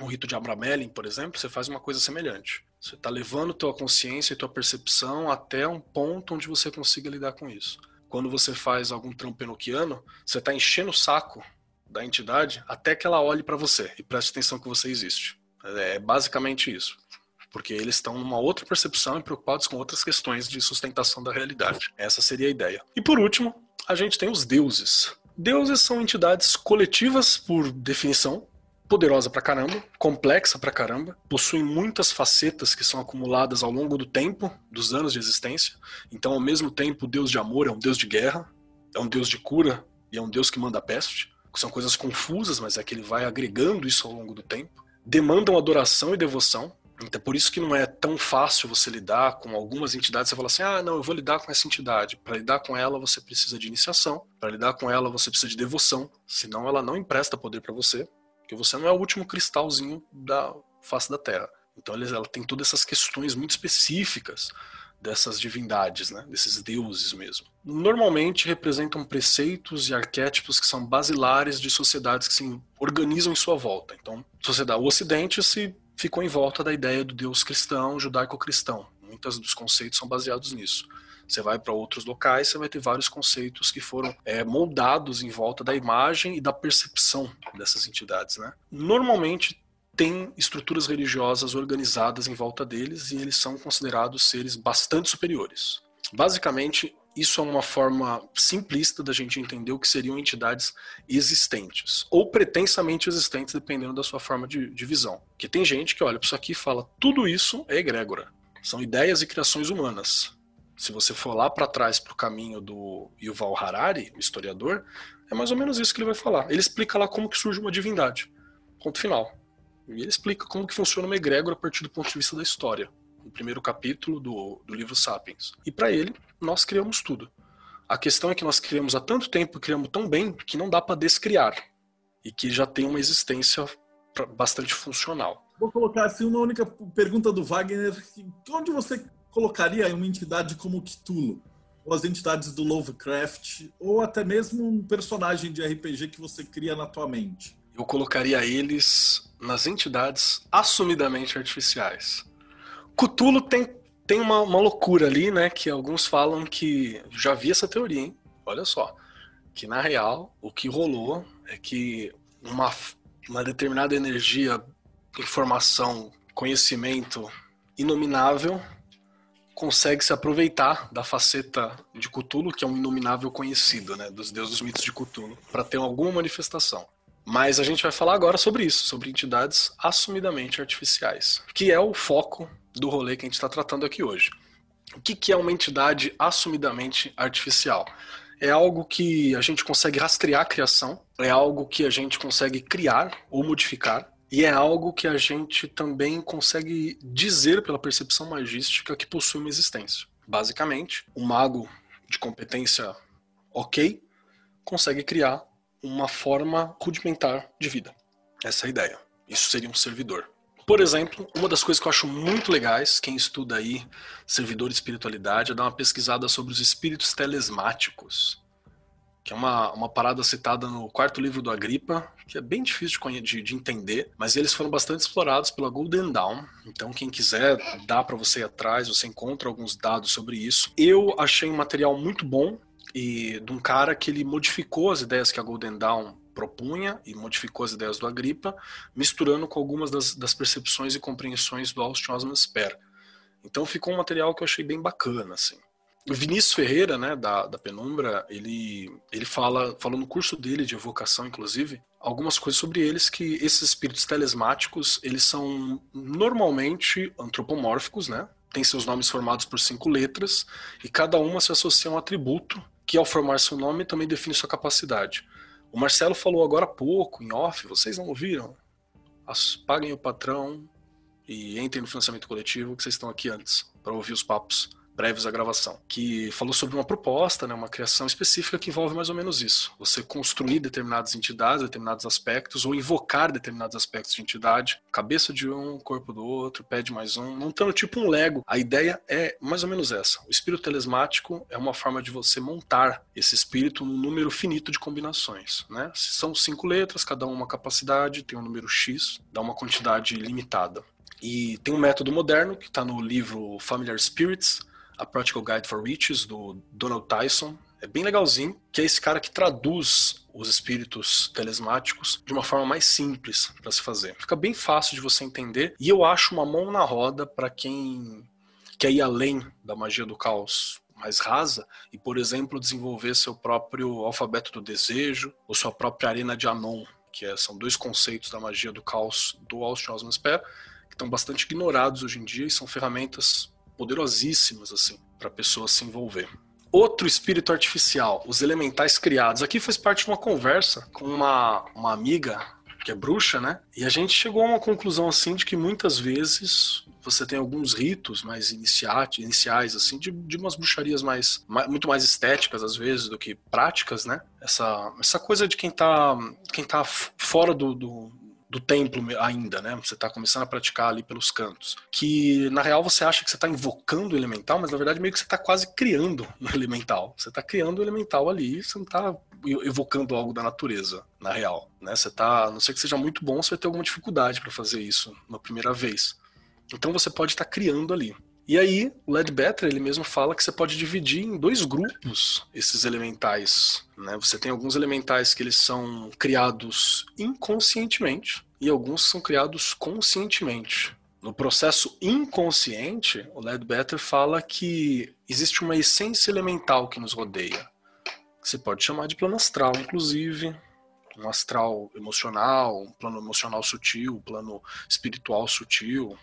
um rito de Abramelin, por exemplo, você faz uma coisa semelhante. Você está levando tua consciência e tua percepção até um ponto onde você consiga lidar com isso. Quando você faz algum trampo enoquiano, você está enchendo o saco da entidade até que ela olhe para você e preste atenção que você existe. É basicamente isso. Porque eles estão numa outra percepção e preocupados com outras questões de sustentação da realidade. Essa seria a ideia. E por último, a gente tem os deuses. Deuses são entidades coletivas por definição, poderosa pra caramba, complexa pra caramba, possui muitas facetas que são acumuladas ao longo do tempo, dos anos de existência. Então, ao mesmo tempo, o Deus de amor é um Deus de guerra, é um Deus de cura e é um Deus que manda peste. São coisas confusas, mas é que ele vai agregando isso ao longo do tempo. Demandam adoração e devoção. Então, por isso que não é tão fácil você lidar com algumas entidades. Você fala assim: ah, não, eu vou lidar com essa entidade. Para lidar com ela, você precisa de iniciação. Para lidar com ela, você precisa de devoção. Senão, ela não empresta poder para você. Porque você não é o último cristalzinho da face da Terra. Então ela tem todas essas questões muito específicas dessas divindades, né? desses deuses mesmo. Normalmente representam preceitos e arquétipos que são basilares de sociedades que se organizam em sua volta. Então, sociedade, o Ocidente se ficou em volta da ideia do Deus cristão, judaico-cristão. Muitos dos conceitos são baseados nisso. Você vai para outros locais, você vai ter vários conceitos que foram é, moldados em volta da imagem e da percepção dessas entidades. Né? Normalmente tem estruturas religiosas organizadas em volta deles e eles são considerados seres bastante superiores. Basicamente, isso é uma forma simplista da gente entender o que seriam entidades existentes, ou pretensamente existentes, dependendo da sua forma de, de visão. Que tem gente que olha para isso aqui e fala: tudo isso é egrégora, são ideias e criações humanas se você for lá para trás para o caminho do Yuval Harari, o historiador, é mais ou menos isso que ele vai falar. Ele explica lá como que surge uma divindade. Ponto final. E ele explica como que funciona uma egrégora a partir do ponto de vista da história. No primeiro capítulo do, do livro Sapiens. E para ele, nós criamos tudo. A questão é que nós criamos há tanto tempo e criamos tão bem que não dá para descriar. E que já tem uma existência bastante funcional. Vou colocar assim uma única pergunta do Wagner. Onde você colocaria uma entidade como Cthulhu, ou as entidades do Lovecraft, ou até mesmo um personagem de RPG que você cria na tua mente? Eu colocaria eles nas entidades assumidamente artificiais. Cthulhu tem tem uma, uma loucura ali, né? Que alguns falam que. Já vi essa teoria, hein? Olha só. Que na real, o que rolou é que uma, uma determinada energia, informação, conhecimento inominável consegue se aproveitar da faceta de Cthulhu, que é um inominável conhecido, né, dos deuses dos mitos de Cthulhu, para ter alguma manifestação. Mas a gente vai falar agora sobre isso, sobre entidades assumidamente artificiais, que é o foco do rolê que a gente está tratando aqui hoje. O que, que é uma entidade assumidamente artificial? É algo que a gente consegue rastrear a criação, é algo que a gente consegue criar ou modificar, e é algo que a gente também consegue dizer pela percepção magística que possui uma existência. Basicamente, um mago de competência ok consegue criar uma forma rudimentar de vida. Essa é a ideia. Isso seria um servidor. Por exemplo, uma das coisas que eu acho muito legais, quem estuda aí servidor de espiritualidade, é dar uma pesquisada sobre os espíritos telesmáticos que é uma, uma parada citada no quarto livro do Agripa, que é bem difícil de, de, de entender, mas eles foram bastante explorados pela Golden Dawn. Então, quem quiser, dá para você ir atrás, você encontra alguns dados sobre isso. Eu achei um material muito bom e de um cara que ele modificou as ideias que a Golden Dawn propunha e modificou as ideias do Agripa, misturando com algumas das, das percepções e compreensões do Austin Osman Spare. Então ficou um material que eu achei bem bacana, assim. O Vinícius Ferreira, né, da, da Penumbra, ele, ele fala, falou no curso dele de evocação, inclusive, algumas coisas sobre eles, que esses espíritos telesmáticos, eles são normalmente antropomórficos, né? Tem seus nomes formados por cinco letras, e cada uma se associa a um atributo, que ao formar seu nome também define sua capacidade. O Marcelo falou agora há pouco, em off, vocês não ouviram? As, paguem o patrão e entrem no financiamento coletivo, que vocês estão aqui antes, para ouvir os papos prévios à gravação, que falou sobre uma proposta, né, uma criação específica que envolve mais ou menos isso. Você construir determinadas entidades, determinados aspectos, ou invocar determinados aspectos de entidade, cabeça de um, corpo do outro, pé de mais um, montando tipo um Lego. A ideia é mais ou menos essa. O espírito telesmático é uma forma de você montar esse espírito num número finito de combinações. Né? São cinco letras, cada uma capacidade, tem um número X, dá uma quantidade limitada. E tem um método moderno que está no livro Familiar Spirits, a Practical Guide for Riches, do Donald Tyson. É bem legalzinho, que é esse cara que traduz os espíritos telesmáticos de uma forma mais simples para se fazer. Fica bem fácil de você entender e eu acho uma mão na roda para quem quer ir além da magia do caos mais rasa e, por exemplo, desenvolver seu próprio alfabeto do desejo ou sua própria arena de Anon, que é, são dois conceitos da magia do caos do Austin Osman Spare, que estão bastante ignorados hoje em dia e são ferramentas poderosíssimas assim para a pessoa se envolver. Outro espírito artificial, os elementais criados. Aqui faz parte de uma conversa com uma, uma amiga que é bruxa, né? E a gente chegou a uma conclusão assim de que muitas vezes você tem alguns ritos mais iniciais, assim, de, de umas bruxarias mais, mais, muito mais estéticas, às vezes, do que práticas, né? Essa, essa coisa de quem tá, quem tá fora do, do, do templo ainda, né? Você está começando a praticar ali pelos cantos. Que na real você acha que você está invocando o elemental, mas na verdade meio que você está quase criando um elemental. Você está criando o elemental ali, você não está evocando algo da natureza, na real. Né? Você tá, a não ser que seja muito bom, você vai ter alguma dificuldade para fazer isso na primeira vez. Então você pode estar tá criando ali. E aí, o Ledbetter, ele mesmo fala que você pode dividir em dois grupos esses elementais. Né? Você tem alguns elementais que eles são criados inconscientemente e alguns são criados conscientemente. No processo inconsciente, o Ledbetter fala que existe uma essência elemental que nos rodeia. Você pode chamar de plano astral, inclusive, um astral emocional, um plano emocional sutil, um plano espiritual sutil,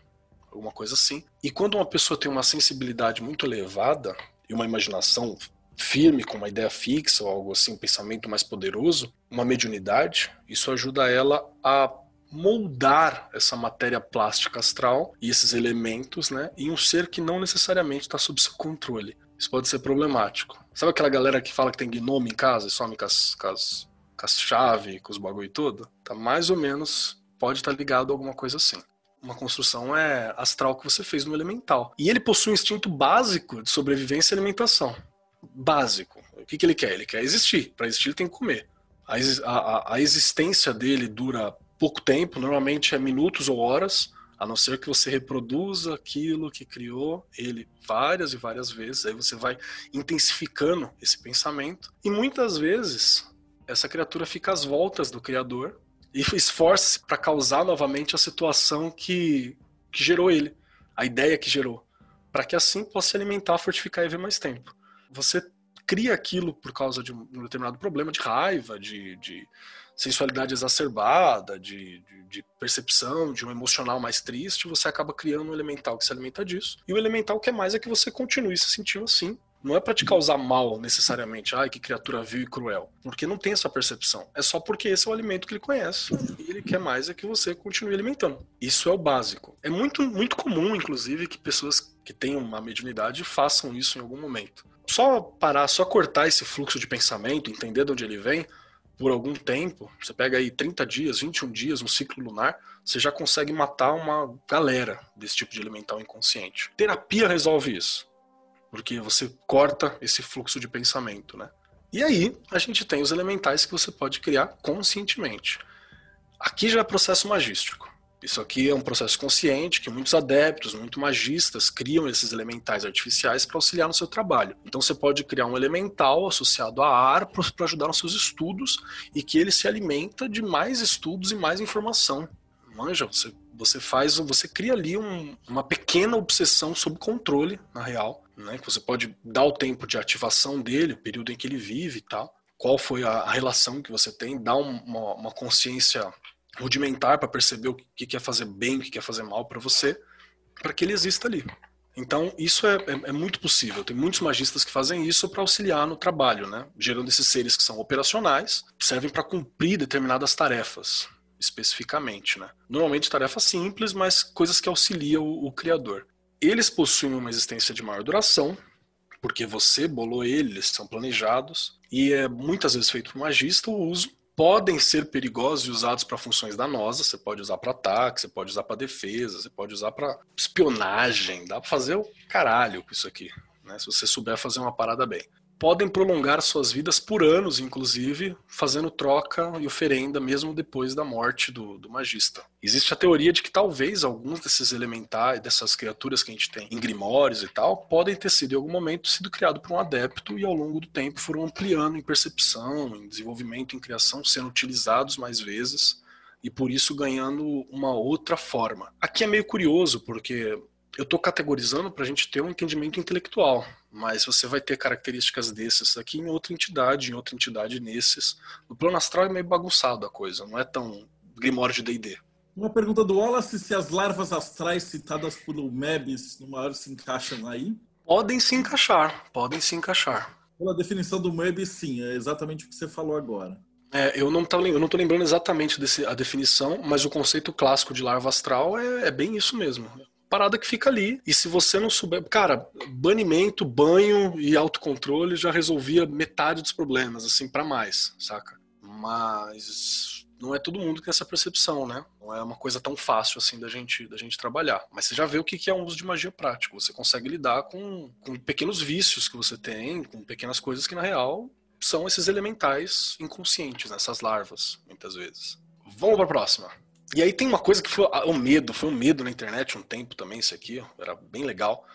alguma coisa assim. E quando uma pessoa tem uma sensibilidade muito elevada e uma imaginação firme, com uma ideia fixa ou algo assim, um pensamento mais poderoso, uma mediunidade, isso ajuda ela a moldar essa matéria plástica astral e esses elementos, né, em um ser que não necessariamente está sob seu controle. Isso pode ser problemático. Sabe aquela galera que fala que tem gnome em casa e some com as, com as, com as chaves, com os bagulho tudo? Tá mais ou menos, pode estar tá ligado a alguma coisa assim uma construção é astral que você fez no elemental. E ele possui um instinto básico de sobrevivência e alimentação. Básico. O que, que ele quer? Ele quer existir. Para existir, ele tem que comer. A, a, a existência dele dura pouco tempo, normalmente é minutos ou horas. A não ser que você reproduza aquilo que criou ele várias e várias vezes, aí você vai intensificando esse pensamento. E muitas vezes essa criatura fica às voltas do criador e esforça-se para causar novamente a situação que, que gerou ele, a ideia que gerou, para que assim possa se alimentar, fortificar e ver mais tempo. Você cria aquilo por causa de um determinado problema de raiva, de, de sensualidade exacerbada, de, de, de, percepção, de um emocional mais triste, você acaba criando um elemental que se alimenta disso. E o elemental que é mais é que você continue se sentindo assim. Não é para te causar mal necessariamente, ai que criatura vil e cruel, porque não tem essa percepção. É só porque esse é o alimento que ele conhece e ele quer mais é que você continue alimentando. Isso é o básico. É muito muito comum, inclusive, que pessoas que tenham uma mediunidade façam isso em algum momento só parar, só cortar esse fluxo de pensamento, entender de onde ele vem, por algum tempo, você pega aí 30 dias, 21 dias, um ciclo lunar, você já consegue matar uma galera desse tipo de elemental inconsciente. Terapia resolve isso, porque você corta esse fluxo de pensamento, né? E aí, a gente tem os elementais que você pode criar conscientemente. Aqui já é processo magístico. Isso aqui é um processo consciente que muitos adeptos, muitos magistas criam esses elementais artificiais para auxiliar no seu trabalho. Então você pode criar um elemental associado a ar para ajudar nos seus estudos e que ele se alimenta de mais estudos e mais informação. Manja, você, você faz, você cria ali um, uma pequena obsessão sob controle, na real, né? Que você pode dar o tempo de ativação dele, o período em que ele vive e tal. Qual foi a, a relação que você tem, dá um, uma, uma consciência rudimentar para perceber o que quer fazer bem, o que quer fazer mal para você, para que ele exista ali. Então, isso é, é, é, muito possível. Tem muitos magistas que fazem isso para auxiliar no trabalho, né? gerando esses seres que são operacionais, servem para cumprir determinadas tarefas, especificamente. Né? Normalmente tarefas simples, mas coisas que auxiliam o, o criador. Eles possuem uma existência de maior duração, porque você bolou eles, são planejados, e é muitas vezes feito por magista o uso podem ser perigosos e usados para funções danosas. Você pode usar para ataque, você pode usar para defesa, você pode usar para espionagem. Dá para fazer o caralho com isso aqui, né? Se você souber fazer uma parada bem podem prolongar suas vidas por anos, inclusive, fazendo troca e oferenda mesmo depois da morte do, do magista. Existe a teoria de que talvez alguns desses elementais, dessas criaturas que a gente tem em grimórios e tal, podem ter sido em algum momento sido criado por um adepto e ao longo do tempo foram ampliando em percepção, em desenvolvimento, em criação, sendo utilizados mais vezes e por isso ganhando uma outra forma. Aqui é meio curioso porque eu estou categorizando para a gente ter um entendimento intelectual, mas você vai ter características desses aqui em outra entidade, em outra entidade nesses. No plano astral é meio bagunçado a coisa, não é tão grimório de D&D. Uma pergunta do Wallace, se as larvas astrais citadas por Mebis no maior se encaixam aí? Podem se encaixar, podem se encaixar. Pela definição do Mebis, sim, é exatamente o que você falou agora. É, eu não estou lembrando exatamente desse, a definição, mas o conceito clássico de larva astral é, é bem isso mesmo parada que fica ali. E se você não souber. Cara, banimento, banho e autocontrole já resolvia metade dos problemas, assim, para mais, saca? Mas não é todo mundo que tem essa percepção, né? Não é uma coisa tão fácil assim da gente, da gente trabalhar. Mas você já vê o que é um uso de magia prático. Você consegue lidar com, com pequenos vícios que você tem, com pequenas coisas que na real são esses elementais inconscientes, né? essas larvas, muitas vezes. Vamos para a próxima. E aí tem uma coisa que foi o medo, foi um medo na internet um tempo também, isso aqui, era bem legal,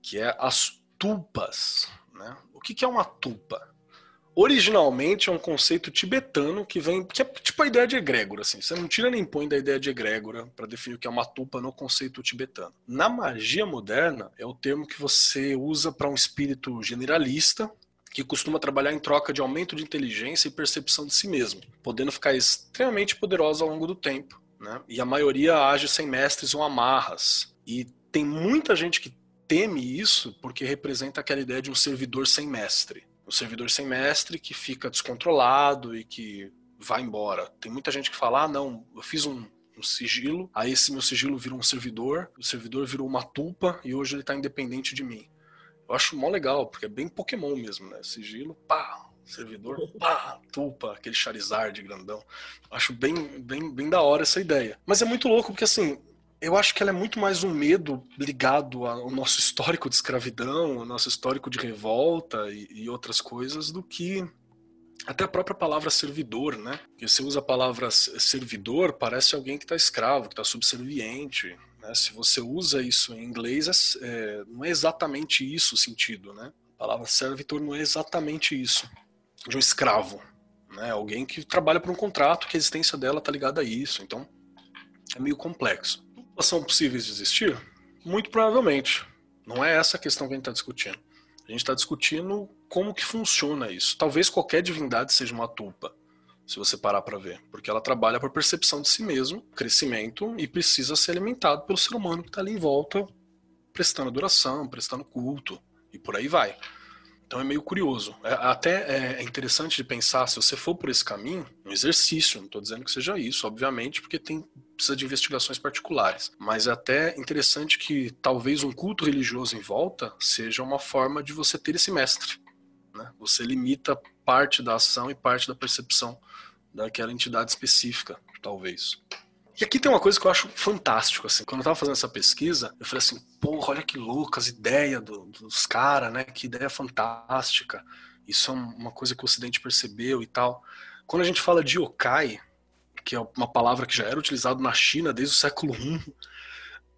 que é as tulpas. Né? O que, que é uma tulpa? Originalmente é um conceito tibetano que vem, que é tipo a ideia de egrégora, assim. Você não tira nem põe da ideia de egrégora para definir o que é uma tulpa no conceito tibetano. Na magia moderna é o termo que você usa para um espírito generalista que costuma trabalhar em troca de aumento de inteligência e percepção de si mesmo, podendo ficar extremamente poderoso ao longo do tempo né? E a maioria age sem mestres ou amarras. E tem muita gente que teme isso porque representa aquela ideia de um servidor sem mestre. Um servidor sem mestre que fica descontrolado e que vai embora. Tem muita gente que fala: ah, não, eu fiz um, um sigilo, aí esse meu sigilo virou um servidor, o servidor virou uma tulpa e hoje ele está independente de mim. Eu acho mó legal, porque é bem Pokémon mesmo, né? Sigilo, pá, servidor, pá, tupa, aquele Charizard grandão. Acho bem, bem, bem da hora essa ideia. Mas é muito louco porque assim, eu acho que ela é muito mais um medo ligado ao nosso histórico de escravidão, ao nosso histórico de revolta e, e outras coisas, do que até a própria palavra servidor, né? Porque você usa a palavra servidor, parece alguém que está escravo, que está subserviente. Né? Se você usa isso em inglês, é, é, não é exatamente isso o sentido. Né? A palavra servitor não é exatamente isso, de um escravo. Né? Alguém que trabalha por um contrato, que a existência dela está ligada a isso. Então, é meio complexo. São possíveis de existir? Muito provavelmente. Não é essa a questão que a gente está discutindo. A gente está discutindo como que funciona isso. Talvez qualquer divindade seja uma tulpa se você parar para ver, porque ela trabalha por percepção de si mesmo, crescimento e precisa ser alimentado pelo ser humano que está ali em volta, prestando adoração, prestando culto e por aí vai. Então é meio curioso. É, até é interessante de pensar, se você for por esse caminho, um exercício, não estou dizendo que seja isso, obviamente, porque tem precisa de investigações particulares. Mas é até interessante que talvez um culto religioso em volta seja uma forma de você ter esse mestre. Né? Você limita parte da ação e parte da percepção daquela entidade específica, talvez. E aqui tem uma coisa que eu acho fantástico, assim. Quando eu tava fazendo essa pesquisa, eu falei assim, porra, olha que louco as ideias do, dos caras, né? Que ideia fantástica. Isso é uma coisa que o Ocidente percebeu e tal. Quando a gente fala de yokai, que é uma palavra que já era utilizada na China desde o século I,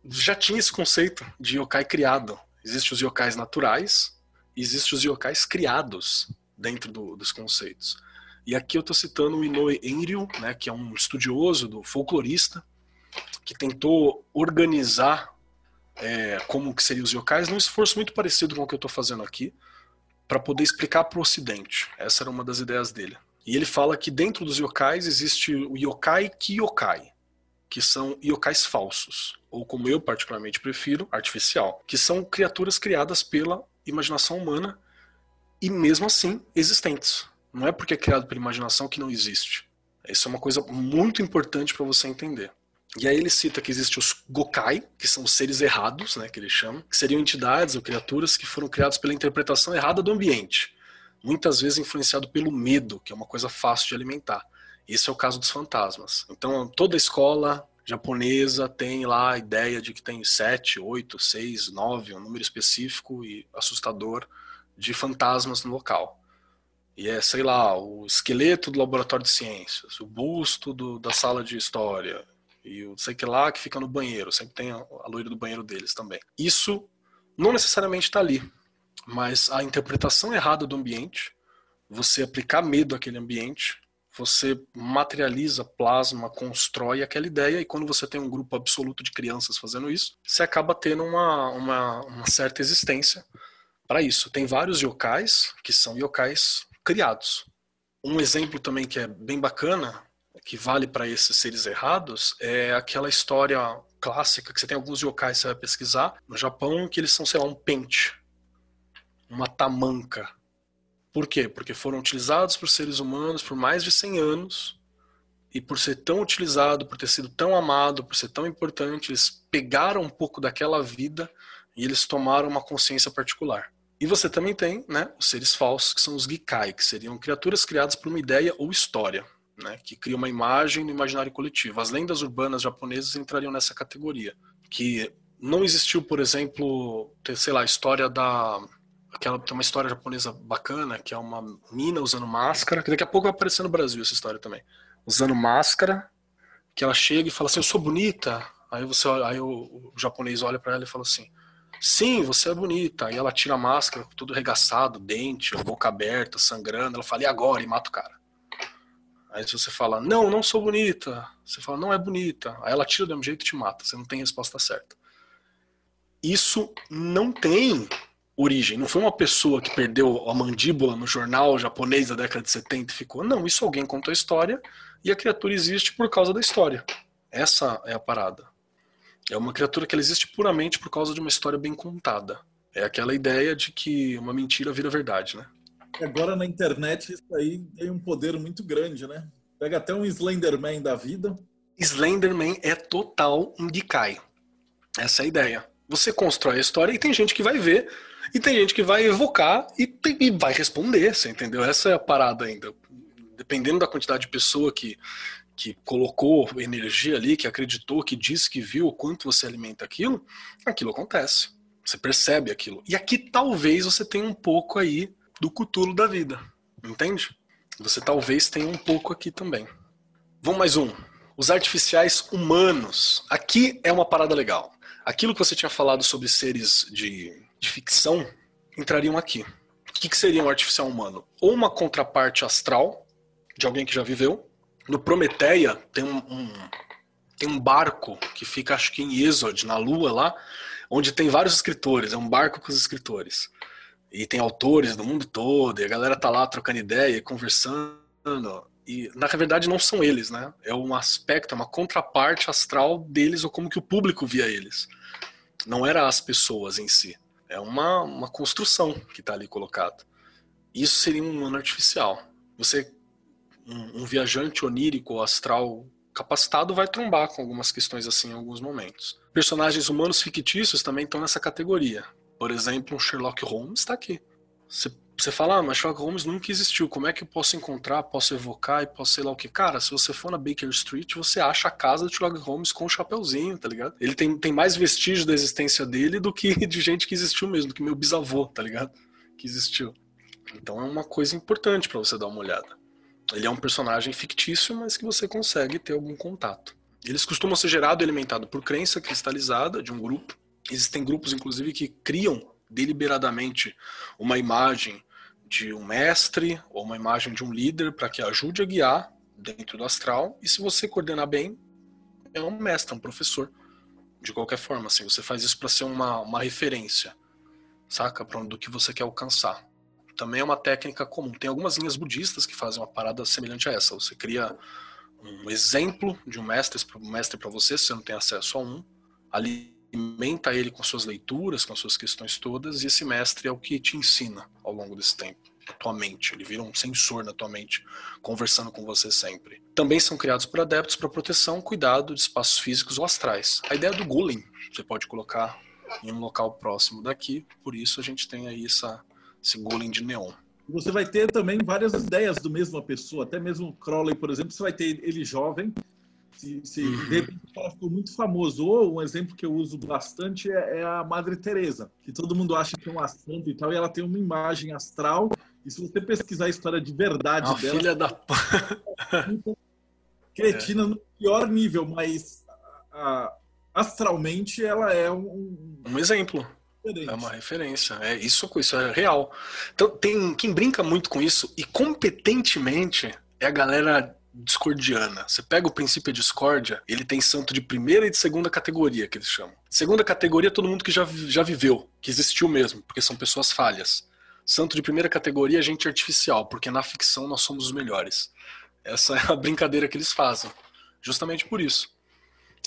já tinha esse conceito de yokai criado. Existem os yokais naturais, existem os yokais criados dentro do, dos conceitos. E aqui eu estou citando o Inoue Enryu, né, que é um estudioso do folclorista, que tentou organizar é, como que seriam os yokais num esforço muito parecido com o que eu estou fazendo aqui, para poder explicar para o Ocidente. Essa era uma das ideias dele. E ele fala que dentro dos yokais existe o yokai kiyokai, que são yokais falsos, ou como eu particularmente prefiro, artificial, que são criaturas criadas pela imaginação humana e mesmo assim existentes. Não é porque é criado pela imaginação que não existe. Isso é uma coisa muito importante para você entender. E aí ele cita que existe os Gokai, que são os seres errados, né, que ele chama, que seriam entidades ou criaturas que foram criadas pela interpretação errada do ambiente, muitas vezes influenciado pelo medo, que é uma coisa fácil de alimentar. Esse é o caso dos fantasmas. Então, toda escola japonesa tem lá a ideia de que tem sete, oito, seis, nove, um número específico e assustador de fantasmas no local. E é, sei lá, o esqueleto do laboratório de ciências, o busto do, da sala de história, e o sei que lá que fica no banheiro, sempre tem a, loira do banheiro deles também. Isso não necessariamente está ali, mas a interpretação errada do ambiente, você aplicar medo àquele ambiente, você materializa, plasma, constrói aquela ideia, e quando você tem um grupo absoluto de crianças fazendo isso, você acaba tendo uma, uma, uma certa existência para isso. Tem vários yokais que são yokais criados. Um exemplo também que é bem bacana, que vale para esses seres errados, é aquela história clássica que você tem alguns yokais você vai pesquisar no Japão que eles são, sei lá, um pente, uma tamanca. Por quê? Porque foram utilizados por seres humanos por mais de 100 anos e por ser tão utilizado, por ter sido tão amado, por ser tão importante, eles pegaram um pouco daquela vida e eles tomaram uma consciência particular. E você também tem né, os seres falsos, que são os Gikai, que seriam criaturas criadas por uma ideia ou história, né, que cria uma imagem no imaginário coletivo. As lendas urbanas japonesas entrariam nessa categoria. Que não existiu, por exemplo, sei lá, a história da. Aquela, tem uma história japonesa bacana, que é uma mina usando máscara, que daqui a pouco vai aparecer no Brasil essa história também. Usando máscara, que ela chega e fala assim, eu sou bonita. Aí, você, aí o, o japonês olha para ela e fala assim, Sim, você é bonita. Aí ela tira a máscara, tudo regaçado, dente, boca aberta, sangrando. Ela fala, e agora? E mata o cara. Aí se você fala, não, não sou bonita. Você fala, não é bonita. Aí ela tira do mesmo jeito e te mata. Você não tem resposta certa. Isso não tem origem. Não foi uma pessoa que perdeu a mandíbula no jornal japonês da década de 70 e ficou. Não, isso alguém contou a história e a criatura existe por causa da história. Essa é a parada. É uma criatura que ela existe puramente por causa de uma história bem contada. É aquela ideia de que uma mentira vira verdade, né? Agora na internet isso aí tem um poder muito grande, né? Pega até um Slenderman da vida. Slenderman é total um Gikai. Essa é a ideia. Você constrói a história e tem gente que vai ver, e tem gente que vai evocar e, tem, e vai responder, você entendeu? Essa é a parada ainda. Dependendo da quantidade de pessoa que, que colocou energia ali, que acreditou, que disse que viu o quanto você alimenta aquilo, aquilo acontece. Você percebe aquilo. E aqui talvez você tenha um pouco aí do cutulo da vida. Entende? Você talvez tenha um pouco aqui também. Vamos mais um. Os artificiais humanos. Aqui é uma parada legal. aquilo que você tinha falado sobre seres de, de ficção entrariam aqui. O que, que seria um artificial humano? Ou uma contraparte astral de alguém que já viveu. No Prometeia tem um, um tem um barco que fica, acho que em Exod, na Lua lá, onde tem vários escritores. É um barco com os escritores. E tem autores do mundo todo, e a galera tá lá trocando ideia, conversando. E na verdade não são eles, né? É um aspecto, é uma contraparte astral deles, ou como que o público via eles. Não era as pessoas em si. É uma, uma construção que está ali colocado. Isso seria um humano artificial. Você, um, um viajante onírico ou astral capacitado, vai trombar com algumas questões assim em alguns momentos. Personagens humanos fictícios também estão nessa categoria. Por exemplo, um Sherlock Holmes está aqui. Você, fala, ah, mas Sherlock Holmes nunca existiu. Como é que eu posso encontrar, posso evocar e posso sei lá o que? Cara, se você for na Baker Street, você acha a casa do Sherlock Holmes com o um chapeuzinho, tá ligado? Ele tem, tem mais vestígios da existência dele do que de gente que existiu mesmo, do que meu bisavô, tá ligado? Que existiu. Então é uma coisa importante para você dar uma olhada. Ele é um personagem fictício, mas que você consegue ter algum contato. Eles costumam ser gerados e alimentados por crença cristalizada de um grupo Existem grupos, inclusive, que criam deliberadamente uma imagem de um mestre ou uma imagem de um líder para que ajude a guiar dentro do astral. E se você coordenar bem, é um mestre, é um professor. De qualquer forma, assim, você faz isso para ser uma, uma referência, saca? Do que você quer alcançar. Também é uma técnica comum. Tem algumas linhas budistas que fazem uma parada semelhante a essa. Você cria um exemplo de um mestre, mestre para você, se você não tem acesso a um. Ali alimenta ele com suas leituras, com suas questões todas, e esse mestre é o que te ensina ao longo desse tempo. A tua mente, ele vira um sensor na tua mente, conversando com você sempre. Também são criados por adeptos para proteção, cuidado de espaços físicos ou astrais. A ideia do Golem, você pode colocar em um local próximo daqui, por isso a gente tem aí essa, esse Golem de neon. Você vai ter também várias ideias do mesma pessoa, até mesmo Crowley, por exemplo, você vai ter ele jovem, se, se uhum. de repente ela ficou muito famoso. Ou um exemplo que eu uso bastante é, é, a Madre Teresa, que todo mundo acha que é uma santa e tal, e ela tem uma imagem astral. E se você pesquisar a história de verdade a dela, filha da cretina é. no pior nível, mas a, astralmente ela é um, um exemplo. É uma referência. É isso, isso é real. Então tem quem brinca muito com isso e competentemente é a galera discordiana. Você pega o princípio de discórdia, ele tem santo de primeira e de segunda categoria, que eles chamam. Segunda categoria, todo mundo que já, já viveu, que existiu mesmo, porque são pessoas falhas. Santo de primeira categoria, gente artificial, porque na ficção nós somos os melhores. Essa é a brincadeira que eles fazem. Justamente por isso.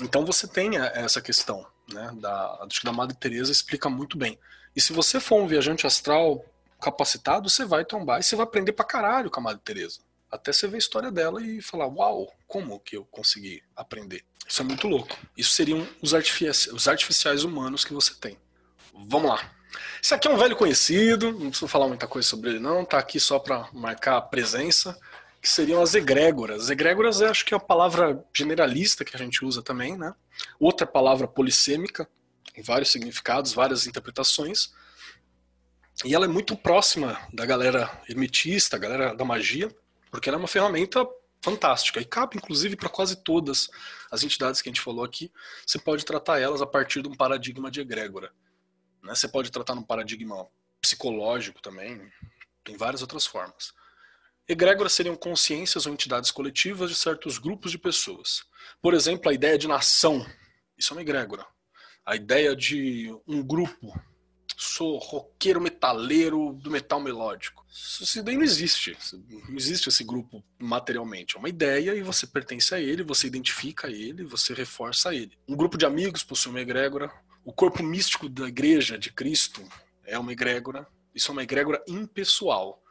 Então você tem essa questão, né? Da, acho que da Madre Teresa explica muito bem. E se você for um viajante astral capacitado, você vai trombar e você vai aprender pra caralho com a Madre Teresa até você ver a história dela e falar, uau, como que eu consegui aprender? Isso é muito louco. Isso seriam os, artifici os artificiais humanos que você tem. Vamos lá. Esse aqui é um velho conhecido, não preciso falar muita coisa sobre ele não, tá aqui só para marcar a presença, que seriam as egrégoras. Egrégoras é acho que é a palavra generalista que a gente usa também, né? Outra palavra polissêmica, em vários significados, várias interpretações. E ela é muito próxima da galera hermetista, a galera da magia, porque ela é uma ferramenta fantástica e cabe inclusive para quase todas as entidades que a gente falou aqui. Você pode tratar elas a partir de um paradigma de egrégora. Né? Você pode tratar num paradigma psicológico também, tem várias outras formas. Egrégoras seriam consciências ou entidades coletivas de certos grupos de pessoas. Por exemplo, a ideia de nação, isso é uma egrégora. A ideia de um grupo, sou roqueiro metaleiro do metal melódico. Isso daí não existe. Não existe esse grupo materialmente. É uma ideia e você pertence a ele, você identifica ele, você reforça ele. Um grupo de amigos possui uma egrégora. O corpo místico da igreja de Cristo é uma egrégora. Isso é uma egrégora impessoal,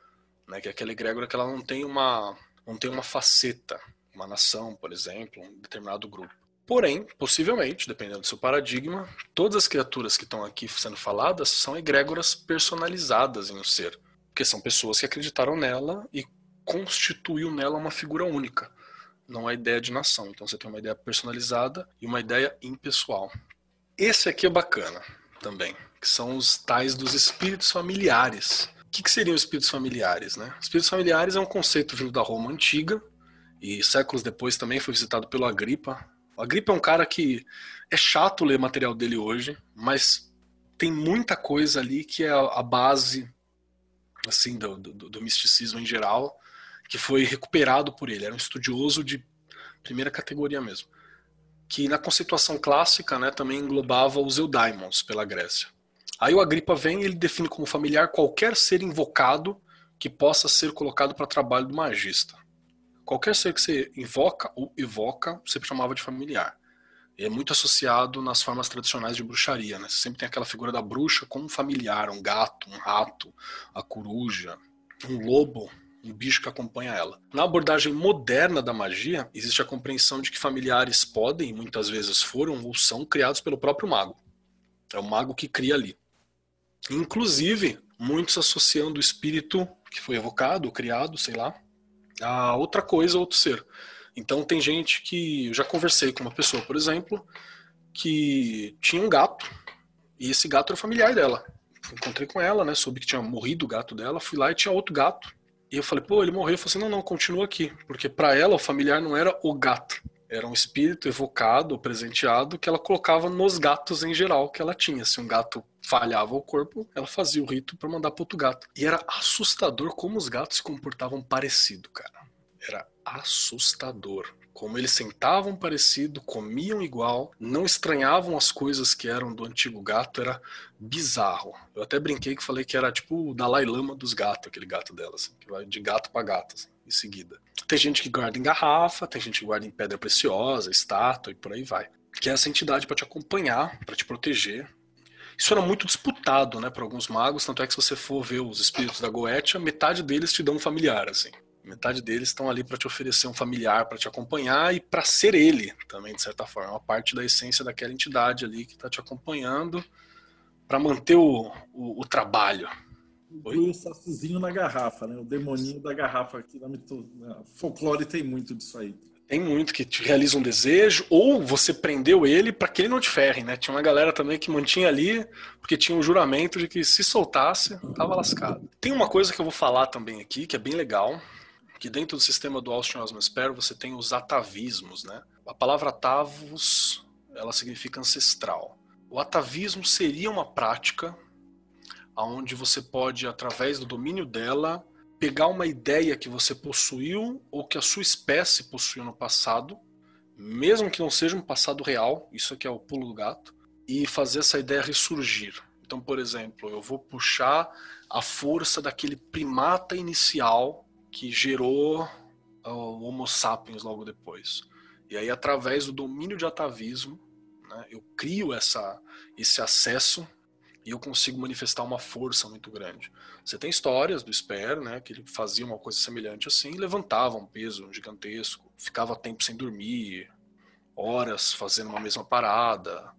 né? que é aquela egrégora que ela não tem uma, não tem uma faceta, uma nação, por exemplo, um determinado grupo. Porém, possivelmente, dependendo do seu paradigma, todas as criaturas que estão aqui sendo faladas são egrégoras personalizadas em um ser. Porque são pessoas que acreditaram nela e constituiu nela uma figura única. Não é ideia de nação. Então você tem uma ideia personalizada e uma ideia impessoal. Esse aqui é bacana também, que são os tais dos espíritos familiares. O que, que seriam espíritos familiares? Né? Espíritos familiares é um conceito vindo da Roma antiga e séculos depois também foi visitado pelo Agripa O Agripa é um cara que é chato ler material dele hoje, mas tem muita coisa ali que é a base assim do, do, do misticismo em geral, que foi recuperado por ele. Era um estudioso de primeira categoria mesmo. Que na conceituação clássica né, também englobava os eudaimons pela Grécia. Aí o Agripa vem e ele define como familiar qualquer ser invocado que possa ser colocado para trabalho do magista. Qualquer ser que você invoca ou evoca, você chamava de familiar. É muito associado nas formas tradicionais de bruxaria, né? Você sempre tem aquela figura da bruxa como um familiar, um gato, um rato, a coruja, um lobo, um bicho que acompanha ela. Na abordagem moderna da magia, existe a compreensão de que familiares podem, muitas vezes foram ou são criados pelo próprio mago. É o mago que cria ali. Inclusive, muitos associando o espírito que foi evocado, criado, sei lá, a outra coisa, outro ser. Então tem gente que eu já conversei com uma pessoa, por exemplo, que tinha um gato e esse gato era familiar dela. Encontrei com ela, né? Soube que tinha morrido o gato dela, fui lá e tinha outro gato. E eu falei, pô, ele morreu. Eu falei assim, não, não, continua aqui. Porque para ela o familiar não era o gato. Era um espírito evocado presenteado que ela colocava nos gatos em geral que ela tinha. Se um gato falhava o corpo, ela fazia o rito para mandar para outro gato. E era assustador como os gatos se comportavam parecido, cara. Era assustador. Como eles sentavam parecido, comiam igual, não estranhavam as coisas que eram do antigo gato, era bizarro. Eu até brinquei que falei que era tipo o Dalai Lama dos gatos, aquele gato dela, assim, que vai de gato para gato, assim, em seguida. Tem gente que guarda em garrafa, tem gente que guarda em pedra preciosa, estátua e por aí vai. Que é essa entidade para te acompanhar, para te proteger, isso era muito disputado, né, por alguns magos, tanto é que se você for ver os espíritos da Goetia, metade deles te dão um familiar, assim. Metade deles estão ali para te oferecer um familiar para te acompanhar e para ser ele também, de certa forma. Uma parte da essência daquela entidade ali que está te acompanhando para manter o, o, o trabalho. Oi? O sacizinho na garrafa, né? O demoninho da garrafa aqui na, na folclore tem muito disso aí. Tem muito que te realiza um desejo, ou você prendeu ele para que ele não te ferre, né? Tinha uma galera também que mantinha ali, porque tinha um juramento de que se soltasse, tava lascado. Tem uma coisa que eu vou falar também aqui, que é bem legal, que dentro do sistema do Austin Osman você tem os atavismos, né? A palavra atavos, ela significa ancestral. O atavismo seria uma prática onde você pode, através do domínio dela, pegar uma ideia que você possuiu ou que a sua espécie possuiu no passado, mesmo que não seja um passado real, isso aqui é o pulo do gato, e fazer essa ideia ressurgir. Então, por exemplo, eu vou puxar a força daquele primata inicial que gerou o Homo sapiens logo depois. E aí, através do domínio de atavismo, né, eu crio essa, esse acesso e eu consigo manifestar uma força muito grande. Você tem histórias do Sper, né, que ele fazia uma coisa semelhante assim, levantava um peso gigantesco, ficava tempo sem dormir, horas fazendo uma mesma parada,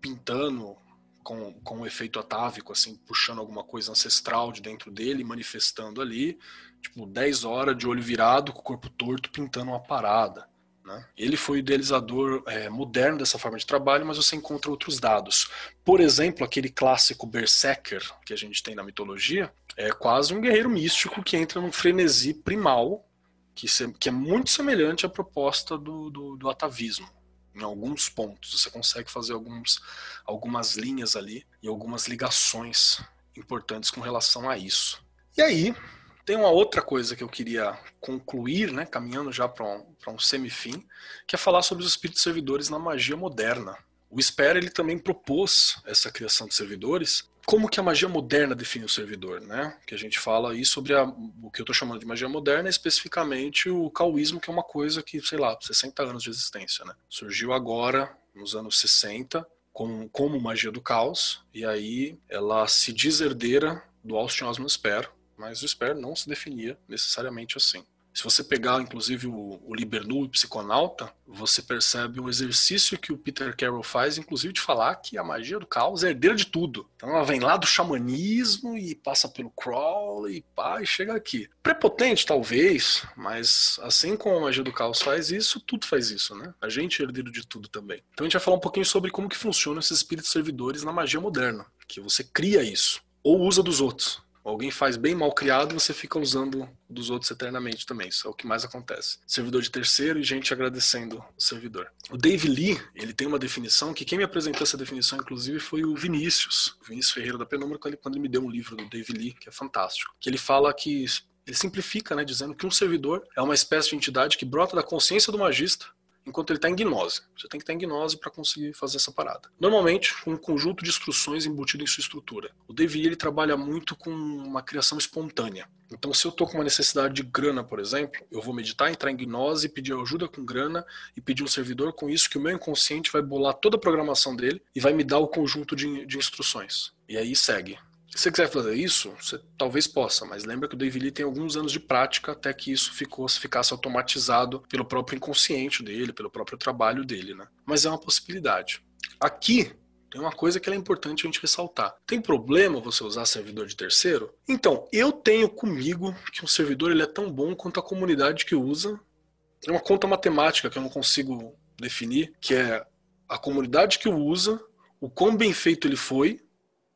pintando com, com um efeito atávico, assim, puxando alguma coisa ancestral de dentro dele, manifestando ali, tipo, 10 horas de olho virado, com o corpo torto, pintando uma parada. Né? Ele foi o idealizador é, moderno dessa forma de trabalho, mas você encontra outros dados. Por exemplo, aquele clássico Berserker que a gente tem na mitologia é quase um guerreiro místico que entra num frenesi primal, que, se, que é muito semelhante à proposta do, do, do atavismo. Em alguns pontos, você consegue fazer alguns, algumas linhas ali e algumas ligações importantes com relação a isso. E aí, tem uma outra coisa que eu queria concluir, né, caminhando já para um, um semifim, que é falar sobre os espíritos servidores na magia moderna. O Sper ele também propôs essa criação de servidores. Como que a magia moderna define o servidor, né? Que a gente fala aí sobre a, o que eu estou chamando de magia moderna, especificamente o caoísmo, que é uma coisa que, sei lá, 60 anos de existência, né? Surgiu agora, nos anos 60, com, como magia do caos, e aí ela se desherdeira do Austin Osman Spare, mas o Sper não se definia necessariamente assim. Se você pegar, inclusive, o, o Libernu e Psiconauta, você percebe o exercício que o Peter Carroll faz, inclusive, de falar que a magia do caos é herdeira de tudo. Então ela vem lá do xamanismo e passa pelo Crowley e pá, e chega aqui. Prepotente, talvez, mas assim como a magia do caos faz isso, tudo faz isso, né? A gente é herdeiro de tudo também. Então a gente vai falar um pouquinho sobre como que funcionam esses espíritos servidores na magia moderna, que você cria isso, ou usa dos outros Alguém faz bem mal criado você fica usando dos outros eternamente também. Isso é o que mais acontece. Servidor de terceiro e gente agradecendo o servidor. O Dave Lee, ele tem uma definição que quem me apresentou essa definição, inclusive, foi o Vinícius. O Vinícius Ferreira da Penumbra, quando ele, quando ele me deu um livro do Dave Lee, que é fantástico. Que ele fala que ele simplifica, né, dizendo que um servidor é uma espécie de entidade que brota da consciência do magista enquanto ele está em gnose. Você tem que estar em gnose para conseguir fazer essa parada. Normalmente, com um conjunto de instruções embutido em sua estrutura. O DVI ele trabalha muito com uma criação espontânea. Então, se eu estou com uma necessidade de grana, por exemplo, eu vou meditar, entrar em gnose, pedir ajuda com grana e pedir um servidor com isso que o meu inconsciente vai bolar toda a programação dele e vai me dar o conjunto de, de instruções. E aí segue. Se você quiser fazer isso, você talvez possa, mas lembra que o David Lee tem alguns anos de prática até que isso ficou, ficasse automatizado pelo próprio inconsciente dele, pelo próprio trabalho dele, né? Mas é uma possibilidade. Aqui tem uma coisa que é importante a gente ressaltar. Tem problema você usar servidor de terceiro? Então, eu tenho comigo que um servidor ele é tão bom quanto a comunidade que usa. É uma conta matemática que eu não consigo definir, que é a comunidade que o usa, o quão bem feito ele foi,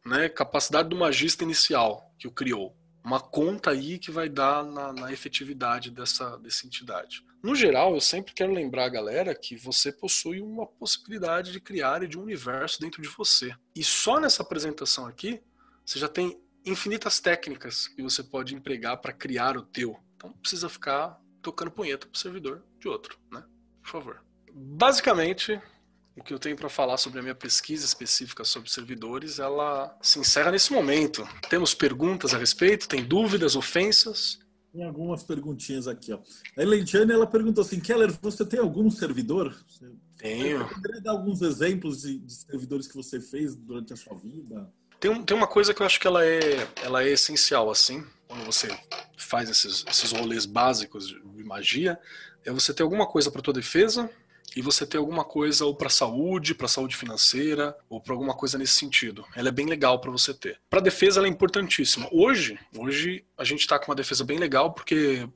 né, capacidade do magista inicial que o criou. Uma conta aí que vai dar na, na efetividade dessa, dessa entidade. No geral, eu sempre quero lembrar a galera que você possui uma possibilidade de criar de um universo dentro de você. E só nessa apresentação aqui, você já tem infinitas técnicas que você pode empregar para criar o teu. Então não precisa ficar tocando punheta pro servidor de outro, né? Por favor. Basicamente, o que eu tenho para falar sobre a minha pesquisa específica sobre servidores, ela se encerra nesse momento. Temos perguntas a respeito? Tem dúvidas, ofensas? Tem algumas perguntinhas aqui. Ó. A Elentiane, ela perguntou assim, Keller, você tem algum servidor? Tenho. Você poderia dar alguns exemplos de, de, servidores que você fez durante a sua vida? Tem, tem uma coisa que eu acho que ela é, ela é essencial, assim, quando você faz esses, esses rolês básicos de magia, é você ter alguma coisa para tua defesa, e você ter alguma coisa ou para saúde, para saúde financeira, ou para alguma coisa nesse sentido. Ela é bem legal para você ter. Para defesa ela é importantíssima. Hoje, hoje a gente está com uma defesa bem legal porque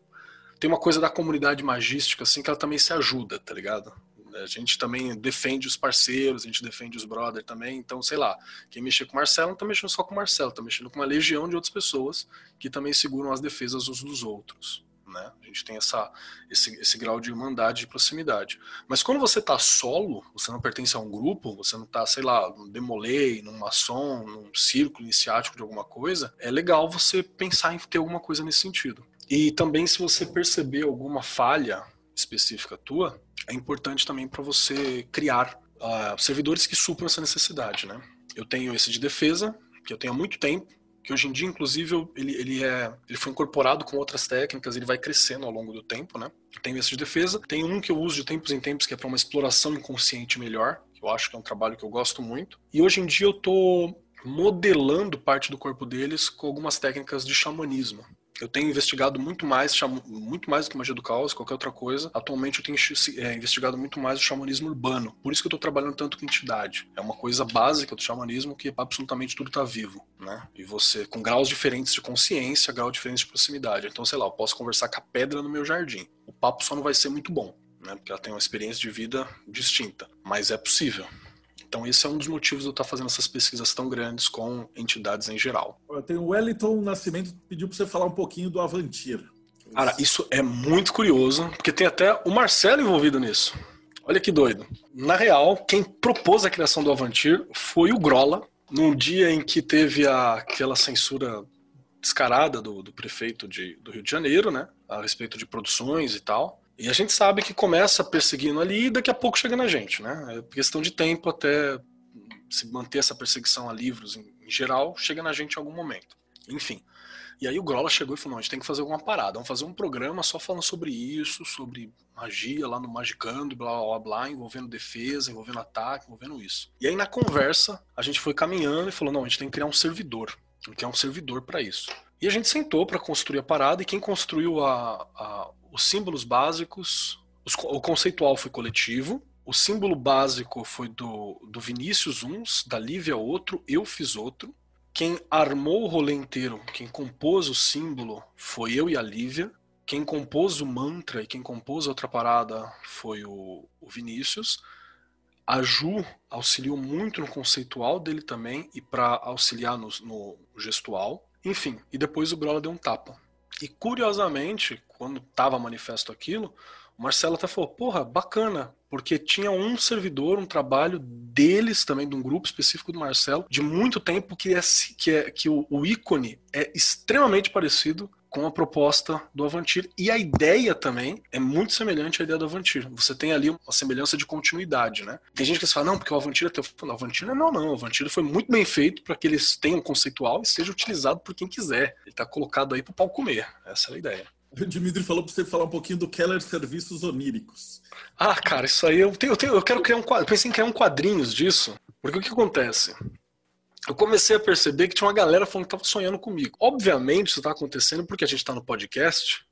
tem uma coisa da comunidade magística assim que ela também se ajuda, tá ligado? A gente também defende os parceiros, a gente defende os brothers também. Então, sei lá, quem mexer com o Marcelo não tá mexendo só com o Marcelo, tá mexendo com uma legião de outras pessoas que também seguram as defesas uns dos outros. Né? A gente tem essa, esse, esse grau de irmandade de proximidade. Mas quando você está solo, você não pertence a um grupo, você não está, sei lá, num demolei, num maçom, num círculo iniciático de alguma coisa, é legal você pensar em ter alguma coisa nesse sentido. E também se você perceber alguma falha específica tua, é importante também para você criar uh, servidores que supram essa necessidade, né? Eu tenho esse de defesa, que eu tenho há muito tempo, que hoje em dia, inclusive, ele, ele, é, ele foi incorporado com outras técnicas, ele vai crescendo ao longo do tempo, né? Tem esse de defesa, tem um que eu uso de tempos em tempos, que é para uma exploração inconsciente melhor, que eu acho que é um trabalho que eu gosto muito. E hoje em dia eu tô modelando parte do corpo deles com algumas técnicas de xamanismo eu tenho investigado muito mais, muito mais do que magia do caos, qualquer outra coisa. Atualmente eu tenho é, investigado muito mais o xamanismo urbano. Por isso que eu estou trabalhando tanto com entidade. É uma coisa básica do xamanismo que absolutamente tudo está vivo, né? E você, com graus diferentes de consciência, graus diferentes de proximidade. Então, sei lá, eu posso conversar com a pedra no meu jardim. O papo só não vai ser muito bom, né? Porque ela tem uma experiência de vida distinta. Mas é possível. Então, esse é um dos motivos de eu estar fazendo essas pesquisas tão grandes com entidades em geral. Tem o Wellington Nascimento pediu para você falar um pouquinho do Avantir. Cara, isso é muito curioso, porque tem até o Marcelo envolvido nisso. Olha que doido. Na real, quem propôs a criação do Avantir foi o Grola, num dia em que teve a, aquela censura descarada do, do prefeito de, do Rio de Janeiro, né? A respeito de produções e tal. E a gente sabe que começa perseguindo ali e daqui a pouco chega na gente, né? É questão de tempo até se manter essa perseguição a livros em, em geral, chega na gente em algum momento. Enfim. E aí o Grola chegou e falou: não, a gente tem que fazer alguma parada, vamos fazer um programa só falando sobre isso, sobre magia lá no Magicando, blá blá blá, envolvendo defesa, envolvendo ataque, envolvendo isso. E aí na conversa, a gente foi caminhando e falou: não, a gente tem que criar um servidor. Gente quer um servidor para isso. E a gente sentou para construir a parada e quem construiu a, a, os símbolos básicos, os, o conceitual foi coletivo, o símbolo básico foi do, do Vinícius uns, da Lívia outro, eu fiz outro. Quem armou o rolê inteiro, quem compôs o símbolo, foi eu e a Lívia. Quem compôs o mantra e quem compôs a outra parada foi o, o Vinícius. A Ju auxiliou muito no conceitual dele também e para auxiliar no, no gestual. Enfim, e depois o Grola deu um tapa. E curiosamente, quando tava manifesto aquilo, o Marcelo até falou: porra, bacana, porque tinha um servidor, um trabalho deles também, de um grupo específico do Marcelo, de muito tempo, que, é, que, é, que o, o ícone é extremamente parecido com a proposta do Avantir. E a ideia também é muito semelhante à ideia do Avantir. Você tem ali uma semelhança de continuidade, né? Tem gente que fala, não, porque o Avantir é teu. Não, o Avantir não, não. O Avantir foi muito bem feito para que eles tenham um conceitual e seja utilizado por quem quiser. Ele está colocado aí para o pau comer. Essa é a ideia. O Dimitri falou para você falar um pouquinho do Keller Serviços Oníricos. Ah, cara, isso aí eu tenho, eu, tenho, eu quero criar um quadro. Eu pensei em criar um quadrinhos disso. Porque o que acontece? Eu comecei a perceber que tinha uma galera falando que estava sonhando comigo. Obviamente, isso está acontecendo porque a gente está no podcast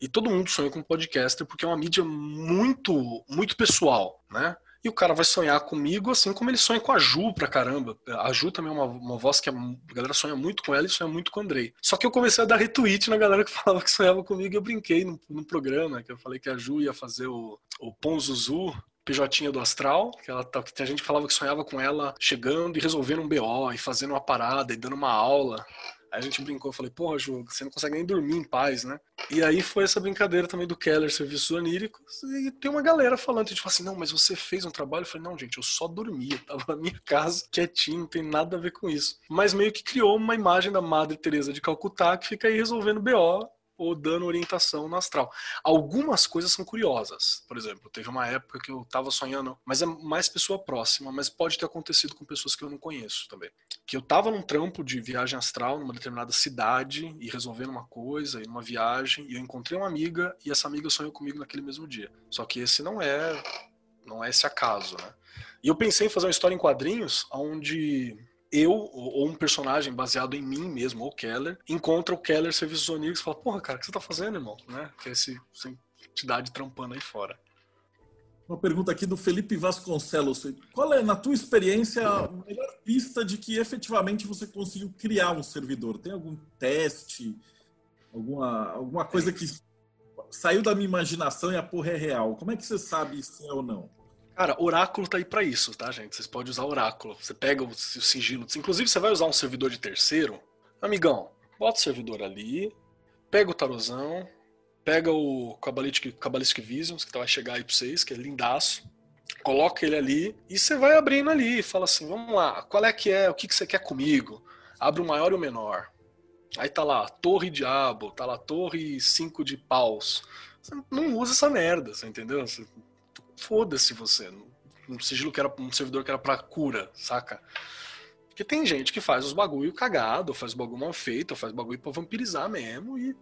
e todo mundo sonha com podcaster porque é uma mídia muito, muito pessoal, né? E o cara vai sonhar comigo assim como ele sonha com a Ju pra caramba. A Ju também é uma, uma voz que a galera sonha muito com ela e sonha muito com o Andrei. Só que eu comecei a dar retweet na galera que falava que sonhava comigo e eu brinquei no, no programa, que eu falei que a Ju ia fazer o, o Ponzuzu PJ do Astral, que, ela, tá, que a gente falava que sonhava com ela chegando e resolvendo um BO, e fazendo uma parada, e dando uma aula. Aí a gente brincou, eu falei, porra, Ju, você não consegue nem dormir em paz, né? E aí foi essa brincadeira também do Keller, Serviços Oníricos, e tem uma galera falando, fala assim, não, mas você fez um trabalho? Eu falei, não, gente, eu só dormia, tava na minha casa, quietinho, não tem nada a ver com isso. Mas meio que criou uma imagem da Madre Teresa de Calcutá que fica aí resolvendo BO ou dando orientação no astral. Algumas coisas são curiosas. Por exemplo, teve uma época que eu estava sonhando, mas é mais pessoa próxima, mas pode ter acontecido com pessoas que eu não conheço também. Que eu estava num trampo de viagem astral numa determinada cidade e resolvendo uma coisa, e numa viagem, e eu encontrei uma amiga e essa amiga sonhou comigo naquele mesmo dia. Só que esse não é não é esse acaso, né? E eu pensei em fazer uma história em quadrinhos onde eu, ou um personagem baseado em mim mesmo, ou Keller, encontra o Keller Serviços Oníricos e fala, porra, cara, o que você tá fazendo, irmão? Né? Que é esse, essa entidade trampando aí fora. Uma pergunta aqui do Felipe Vasconcelos. Qual é, na tua experiência, a melhor pista de que efetivamente você conseguiu criar um servidor? Tem algum teste? Alguma, alguma coisa que saiu da minha imaginação e a porra é real? Como é que você sabe se é ou não? Cara, oráculo tá aí para isso, tá, gente? Vocês podem usar oráculo. Você pega o sigilo. Inclusive, você vai usar um servidor de terceiro. Amigão, bota o servidor ali, pega o tarozão, pega o Cabalistic, Cabalistic Visions, que vai chegar aí pra vocês, que é lindaço. Coloca ele ali e você vai abrindo ali. Fala assim: vamos lá, qual é que é? O que, que você quer comigo? Abre o maior e o menor. Aí tá lá, Torre Diabo, tá lá, Torre 5 de paus. Você não usa essa merda, você entendeu? Você foda-se você. Um sigilo que era um servidor que era pra cura, saca? Porque tem gente que faz os bagulho cagado, faz bagulho mal feito, faz bagulho pra vampirizar mesmo e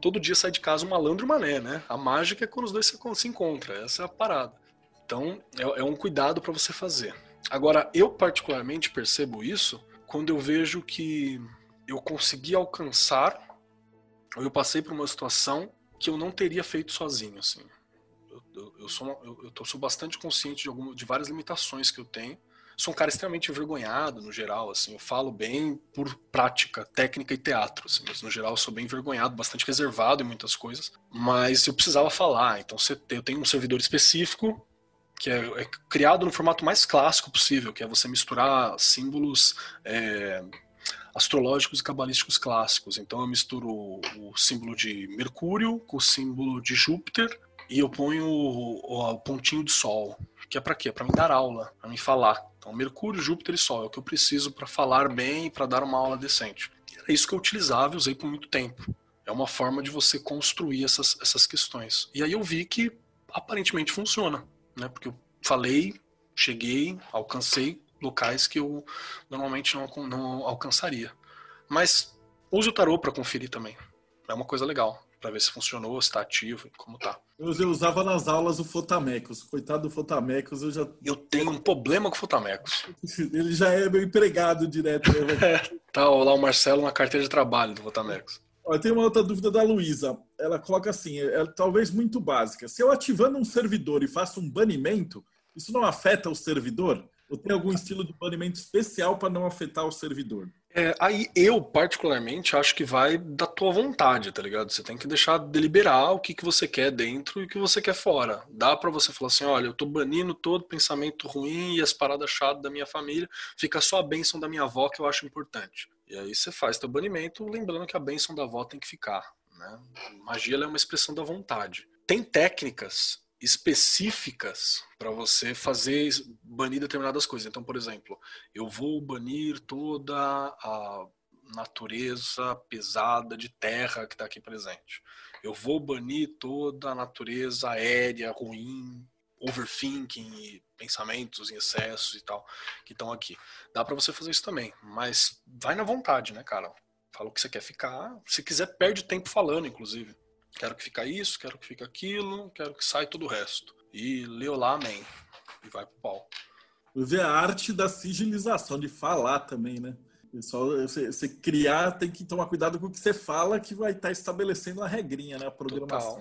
todo dia sai de casa um malandro mané, né? A mágica é quando os dois se encontram, essa é a parada. Então é, é um cuidado para você fazer. Agora, eu particularmente percebo isso quando eu vejo que eu consegui alcançar, ou eu passei por uma situação que eu não teria feito sozinho, assim eu, eu, sou, eu, eu tô, sou bastante consciente de, alguma, de várias limitações que eu tenho. Sou um cara extremamente envergonhado, no geral, assim, eu falo bem por prática, técnica e teatro, assim, mas no geral eu sou bem envergonhado, bastante reservado em muitas coisas, mas eu precisava falar, então eu tenho um servidor específico que é, é criado no formato mais clássico possível, que é você misturar símbolos é, astrológicos e cabalísticos clássicos. Então eu misturo o símbolo de Mercúrio com o símbolo de Júpiter e eu ponho o, o pontinho de sol, que é para quê? Para me dar aula, para me falar. Então, Mercúrio, Júpiter e Sol é o que eu preciso para falar bem e para dar uma aula decente. E era isso que eu utilizava e usei por muito tempo. É uma forma de você construir essas, essas questões. E aí eu vi que aparentemente funciona, né? Porque eu falei, cheguei, alcancei locais que eu normalmente não, não alcançaria. Mas use o tarô para conferir também. É uma coisa legal para ver se funcionou, se tá ativo e como tá. Eu, eu usava nas aulas o Fotamecos. Coitado do Fotamecos, eu já. Eu tenho um problema com o Fotamecos. Ele já é meu empregado direto. Né? é, tá lá o Marcelo na carteira de trabalho do Fotamecos. Eu tenho uma outra dúvida da Luísa. Ela coloca assim, é, é talvez muito básica. Se eu ativando um servidor e faço um banimento, isso não afeta o servidor? Ou tem algum estilo de banimento especial para não afetar o servidor? É, aí eu, particularmente, acho que vai da tua vontade, tá ligado? Você tem que deixar deliberar o que, que você quer dentro e o que você quer fora. Dá para você falar assim, olha, eu tô banindo todo pensamento ruim e as paradas chatas da minha família, fica só a bênção da minha avó que eu acho importante. E aí você faz teu banimento, lembrando que a bênção da avó tem que ficar. Né? Magia é uma expressão da vontade. Tem técnicas específicas para você fazer banir determinadas coisas. Então, por exemplo, eu vou banir toda a natureza pesada de terra que está aqui presente. Eu vou banir toda a natureza aérea ruim, overthinking e pensamentos em excessos e tal que estão aqui. Dá para você fazer isso também, mas vai na vontade, né, cara? Fala o que você quer ficar. Se quiser, perde tempo falando, inclusive. Quero que fica isso, quero que fica aquilo, quero que saia todo o resto. E leu lá, amém. E vai pro pau. Ver a arte da sigilização, de falar também, né? Só você, você, criar, tem que tomar cuidado com o que você fala, que vai estar tá estabelecendo a regrinha, né? A programação.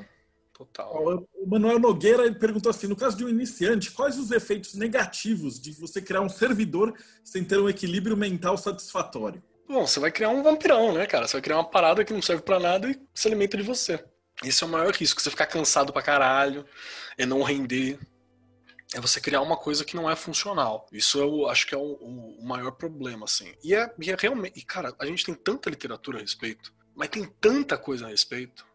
Total. Total. O Manuel Nogueira ele perguntou assim: no caso de um iniciante, quais os efeitos negativos de você criar um servidor sem ter um equilíbrio mental satisfatório? Bom, você vai criar um vampirão, né, cara? Você vai criar uma parada que não serve para nada e se alimenta de você. Esse é o maior risco, você ficar cansado pra caralho, é não render. É você criar uma coisa que não é funcional. Isso eu acho que é o, o maior problema, assim. E é, e é realmente. E, cara, a gente tem tanta literatura a respeito, mas tem tanta coisa a respeito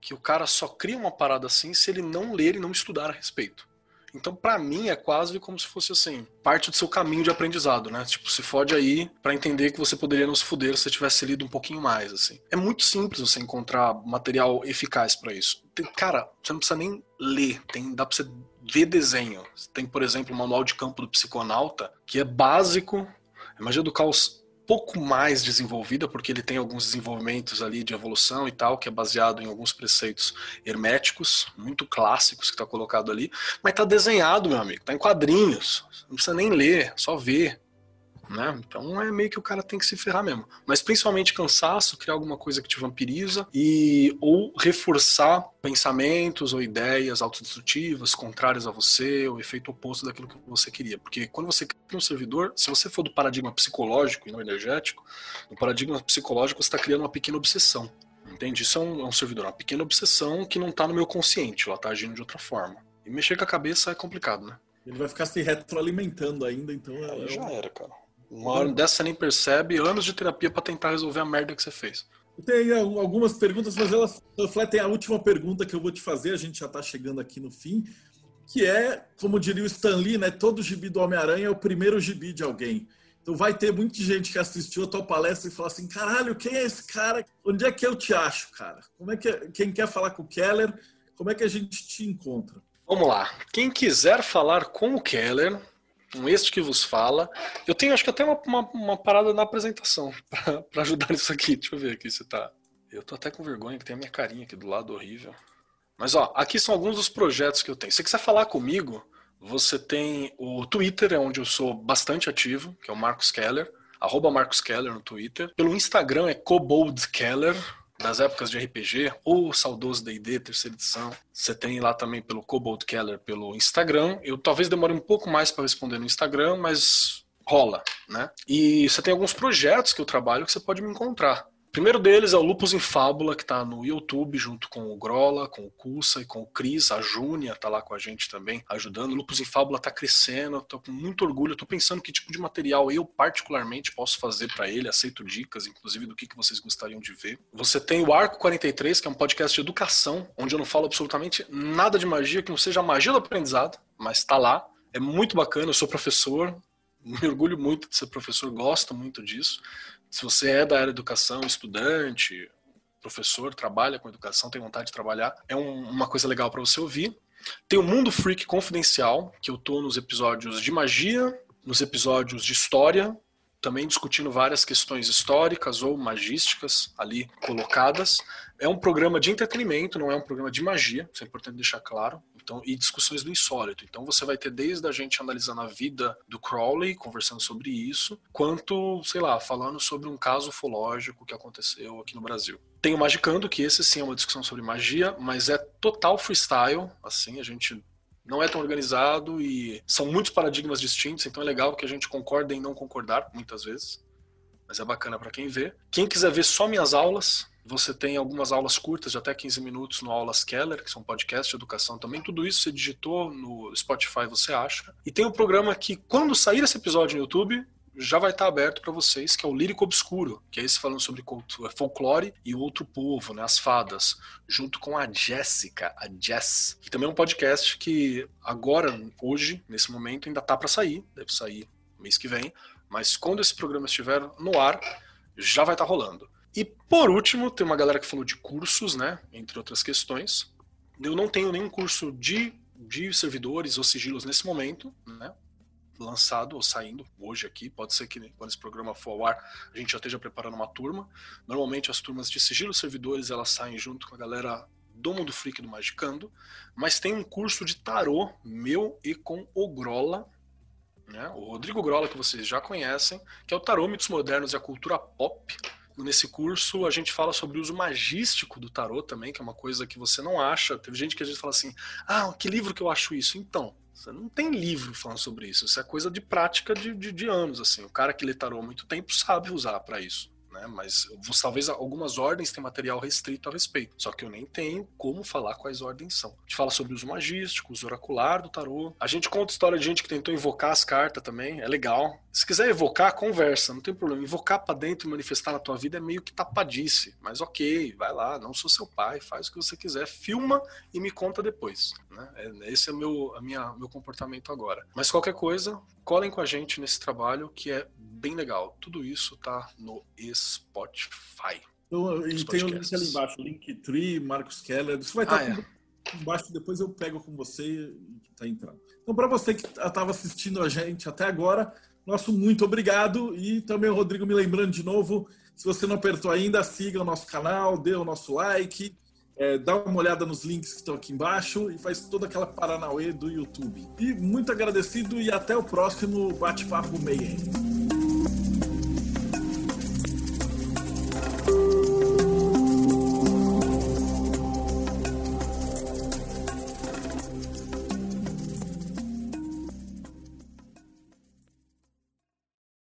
que o cara só cria uma parada assim se ele não ler e não estudar a respeito. Então, para mim, é quase como se fosse assim, parte do seu caminho de aprendizado, né? Tipo, se fode aí para entender que você poderia não se fuder se você tivesse lido um pouquinho mais, assim. É muito simples você encontrar material eficaz para isso. Tem, cara, você não precisa nem ler, tem, dá pra você ver desenho. Tem, por exemplo, o Manual de Campo do Psiconauta, que é básico. A magia do caos pouco mais desenvolvida, porque ele tem alguns desenvolvimentos ali de evolução e tal, que é baseado em alguns preceitos herméticos, muito clássicos que está colocado ali, mas está desenhado, meu amigo, está em quadrinhos, não precisa nem ler, só ver. Né? Então é meio que o cara tem que se ferrar mesmo. Mas principalmente cansaço, criar alguma coisa que te vampiriza e ou reforçar pensamentos ou ideias autodestrutivas, contrárias a você, o efeito oposto daquilo que você queria. Porque quando você cria um servidor, se você for do paradigma psicológico e não energético, no paradigma psicológico você está criando uma pequena obsessão. Entende? Isso é um, é um servidor, uma pequena obsessão que não está no meu consciente, ela está agindo de outra forma. E mexer com a cabeça é complicado, né? Ele vai ficar se retroalimentando ainda, então. É, já era, cara. Uma hora dessa você nem percebe, anos de terapia para tentar resolver a merda que você fez. Tem algumas perguntas, mas elas refletem a última pergunta que eu vou te fazer, a gente já está chegando aqui no fim, que é, como diria o Stan Lee, né, todo gibi do Homem-Aranha é o primeiro gibi de alguém. Então vai ter muita gente que assistiu a tua palestra e fala assim, caralho, quem é esse cara? Onde é que eu te acho, cara? Como é que quem quer falar com o Keller, como é que a gente te encontra? Vamos lá. Quem quiser falar com o Keller, com este que vos fala. Eu tenho, acho que até uma, uma, uma parada na apresentação para ajudar nisso aqui. Deixa eu ver aqui se tá. Eu tô até com vergonha que tem a minha carinha aqui do lado horrível. Mas ó, aqui são alguns dos projetos que eu tenho. Se você quiser falar comigo, você tem o Twitter, é onde eu sou bastante ativo, que é o Marcos Keller, arroba Marcos Keller no Twitter. Pelo Instagram é Cobold Keller, das épocas de RPG, ou saudoso D&D, terceira edição. Você tem lá também pelo Cobalt Keller pelo Instagram. Eu talvez demore um pouco mais para responder no Instagram, mas rola, né? E você tem alguns projetos que eu trabalho que você pode me encontrar primeiro deles é o Lupus em Fábula, que está no YouTube, junto com o Grola, com o Cussa e com o Cris. A Júnia está lá com a gente também, ajudando. O Lupus em Fábula está crescendo, estou com muito orgulho. Estou pensando que tipo de material eu, particularmente, posso fazer para ele. Aceito dicas, inclusive, do que, que vocês gostariam de ver. Você tem o Arco 43, que é um podcast de educação, onde eu não falo absolutamente nada de magia que não seja magia do aprendizado, mas está lá. É muito bacana, eu sou professor, me orgulho muito de ser professor, gosto muito disso. Se você é da área de educação, estudante, professor, trabalha com educação, tem vontade de trabalhar, é um, uma coisa legal para você ouvir. Tem o Mundo Freak Confidencial, que eu tô nos episódios de magia, nos episódios de história, também discutindo várias questões históricas ou magísticas ali colocadas. É um programa de entretenimento, não é um programa de magia, isso é importante deixar claro. Então, e discussões do insólito. Então você vai ter desde a gente analisando a vida do Crowley, conversando sobre isso, quanto, sei lá, falando sobre um caso ufológico que aconteceu aqui no Brasil. Tem o Magicando, que esse sim é uma discussão sobre magia, mas é total freestyle, assim, a gente não é tão organizado e são muitos paradigmas distintos, então é legal que a gente concorde em não concordar, muitas vezes. Mas é bacana para quem vê. Quem quiser ver só minhas aulas, você tem algumas aulas curtas de até 15 minutos no Aulas Keller, que são podcasts de educação também. Tudo isso você digitou no Spotify, você acha. E tem um programa que, quando sair esse episódio no YouTube, já vai estar aberto para vocês, que é o Lírico Obscuro, que é esse falando sobre folclore e o outro povo, né, as fadas, junto com a Jéssica, a Jess, que também é um podcast que agora, hoje, nesse momento, ainda tá para sair, deve sair mês que vem, mas quando esse programa estiver no ar, já vai estar rolando. E por último, tem uma galera que falou de cursos, né, entre outras questões. Eu não tenho nenhum curso de, de servidores ou sigilos nesse momento, né, lançado ou saindo hoje aqui. Pode ser que quando esse programa for ao ar, a gente já esteja preparando uma turma. Normalmente as turmas de sigilo servidores elas saem junto com a galera do Mundo Freak do Magicando, mas tem um curso de tarô meu e com o Grola, né? O Rodrigo Grola que vocês já conhecem, que é o Tarô Mitos Modernos e a Cultura Pop. Nesse curso a gente fala sobre o uso magístico do tarô também, que é uma coisa que você não acha. Teve gente que a gente fala assim: "Ah, que livro que eu acho isso?". Então, você não tem livro falando sobre isso. Isso é coisa de prática de, de, de anos. assim. O cara que lê tarô há muito tempo sabe usar para isso né? Mas talvez algumas ordens têm material restrito a respeito. Só que eu nem tenho como falar quais ordens são. A gente fala sobre uso magístico, uso oracular do tarô. A gente conta história de gente que tentou invocar as cartas também, é legal. Se quiser evocar, conversa, não tem problema. Invocar para dentro e manifestar na tua vida é meio que tapadice. Mas ok, vai lá, não sou seu pai, faz o que você quiser, filma e me conta depois. Né? É, esse é meu, a minha, meu comportamento agora. Mas qualquer coisa, colhem com a gente nesse trabalho que é bem legal. Tudo isso tá no Spotify. Então, e tem o link ali embaixo, Linktree, Marcos Keller. Isso vai estar tá ah, é. embaixo, depois eu pego com você e tá entrando. Então, para você que estava assistindo a gente até agora, nosso muito obrigado. E também o Rodrigo me lembrando de novo, se você não apertou ainda, siga o nosso canal, dê o nosso like, é, dá uma olhada nos links que estão aqui embaixo e faz toda aquela paranauê do YouTube. E muito agradecido e até o próximo Bate-Papo Mayhem.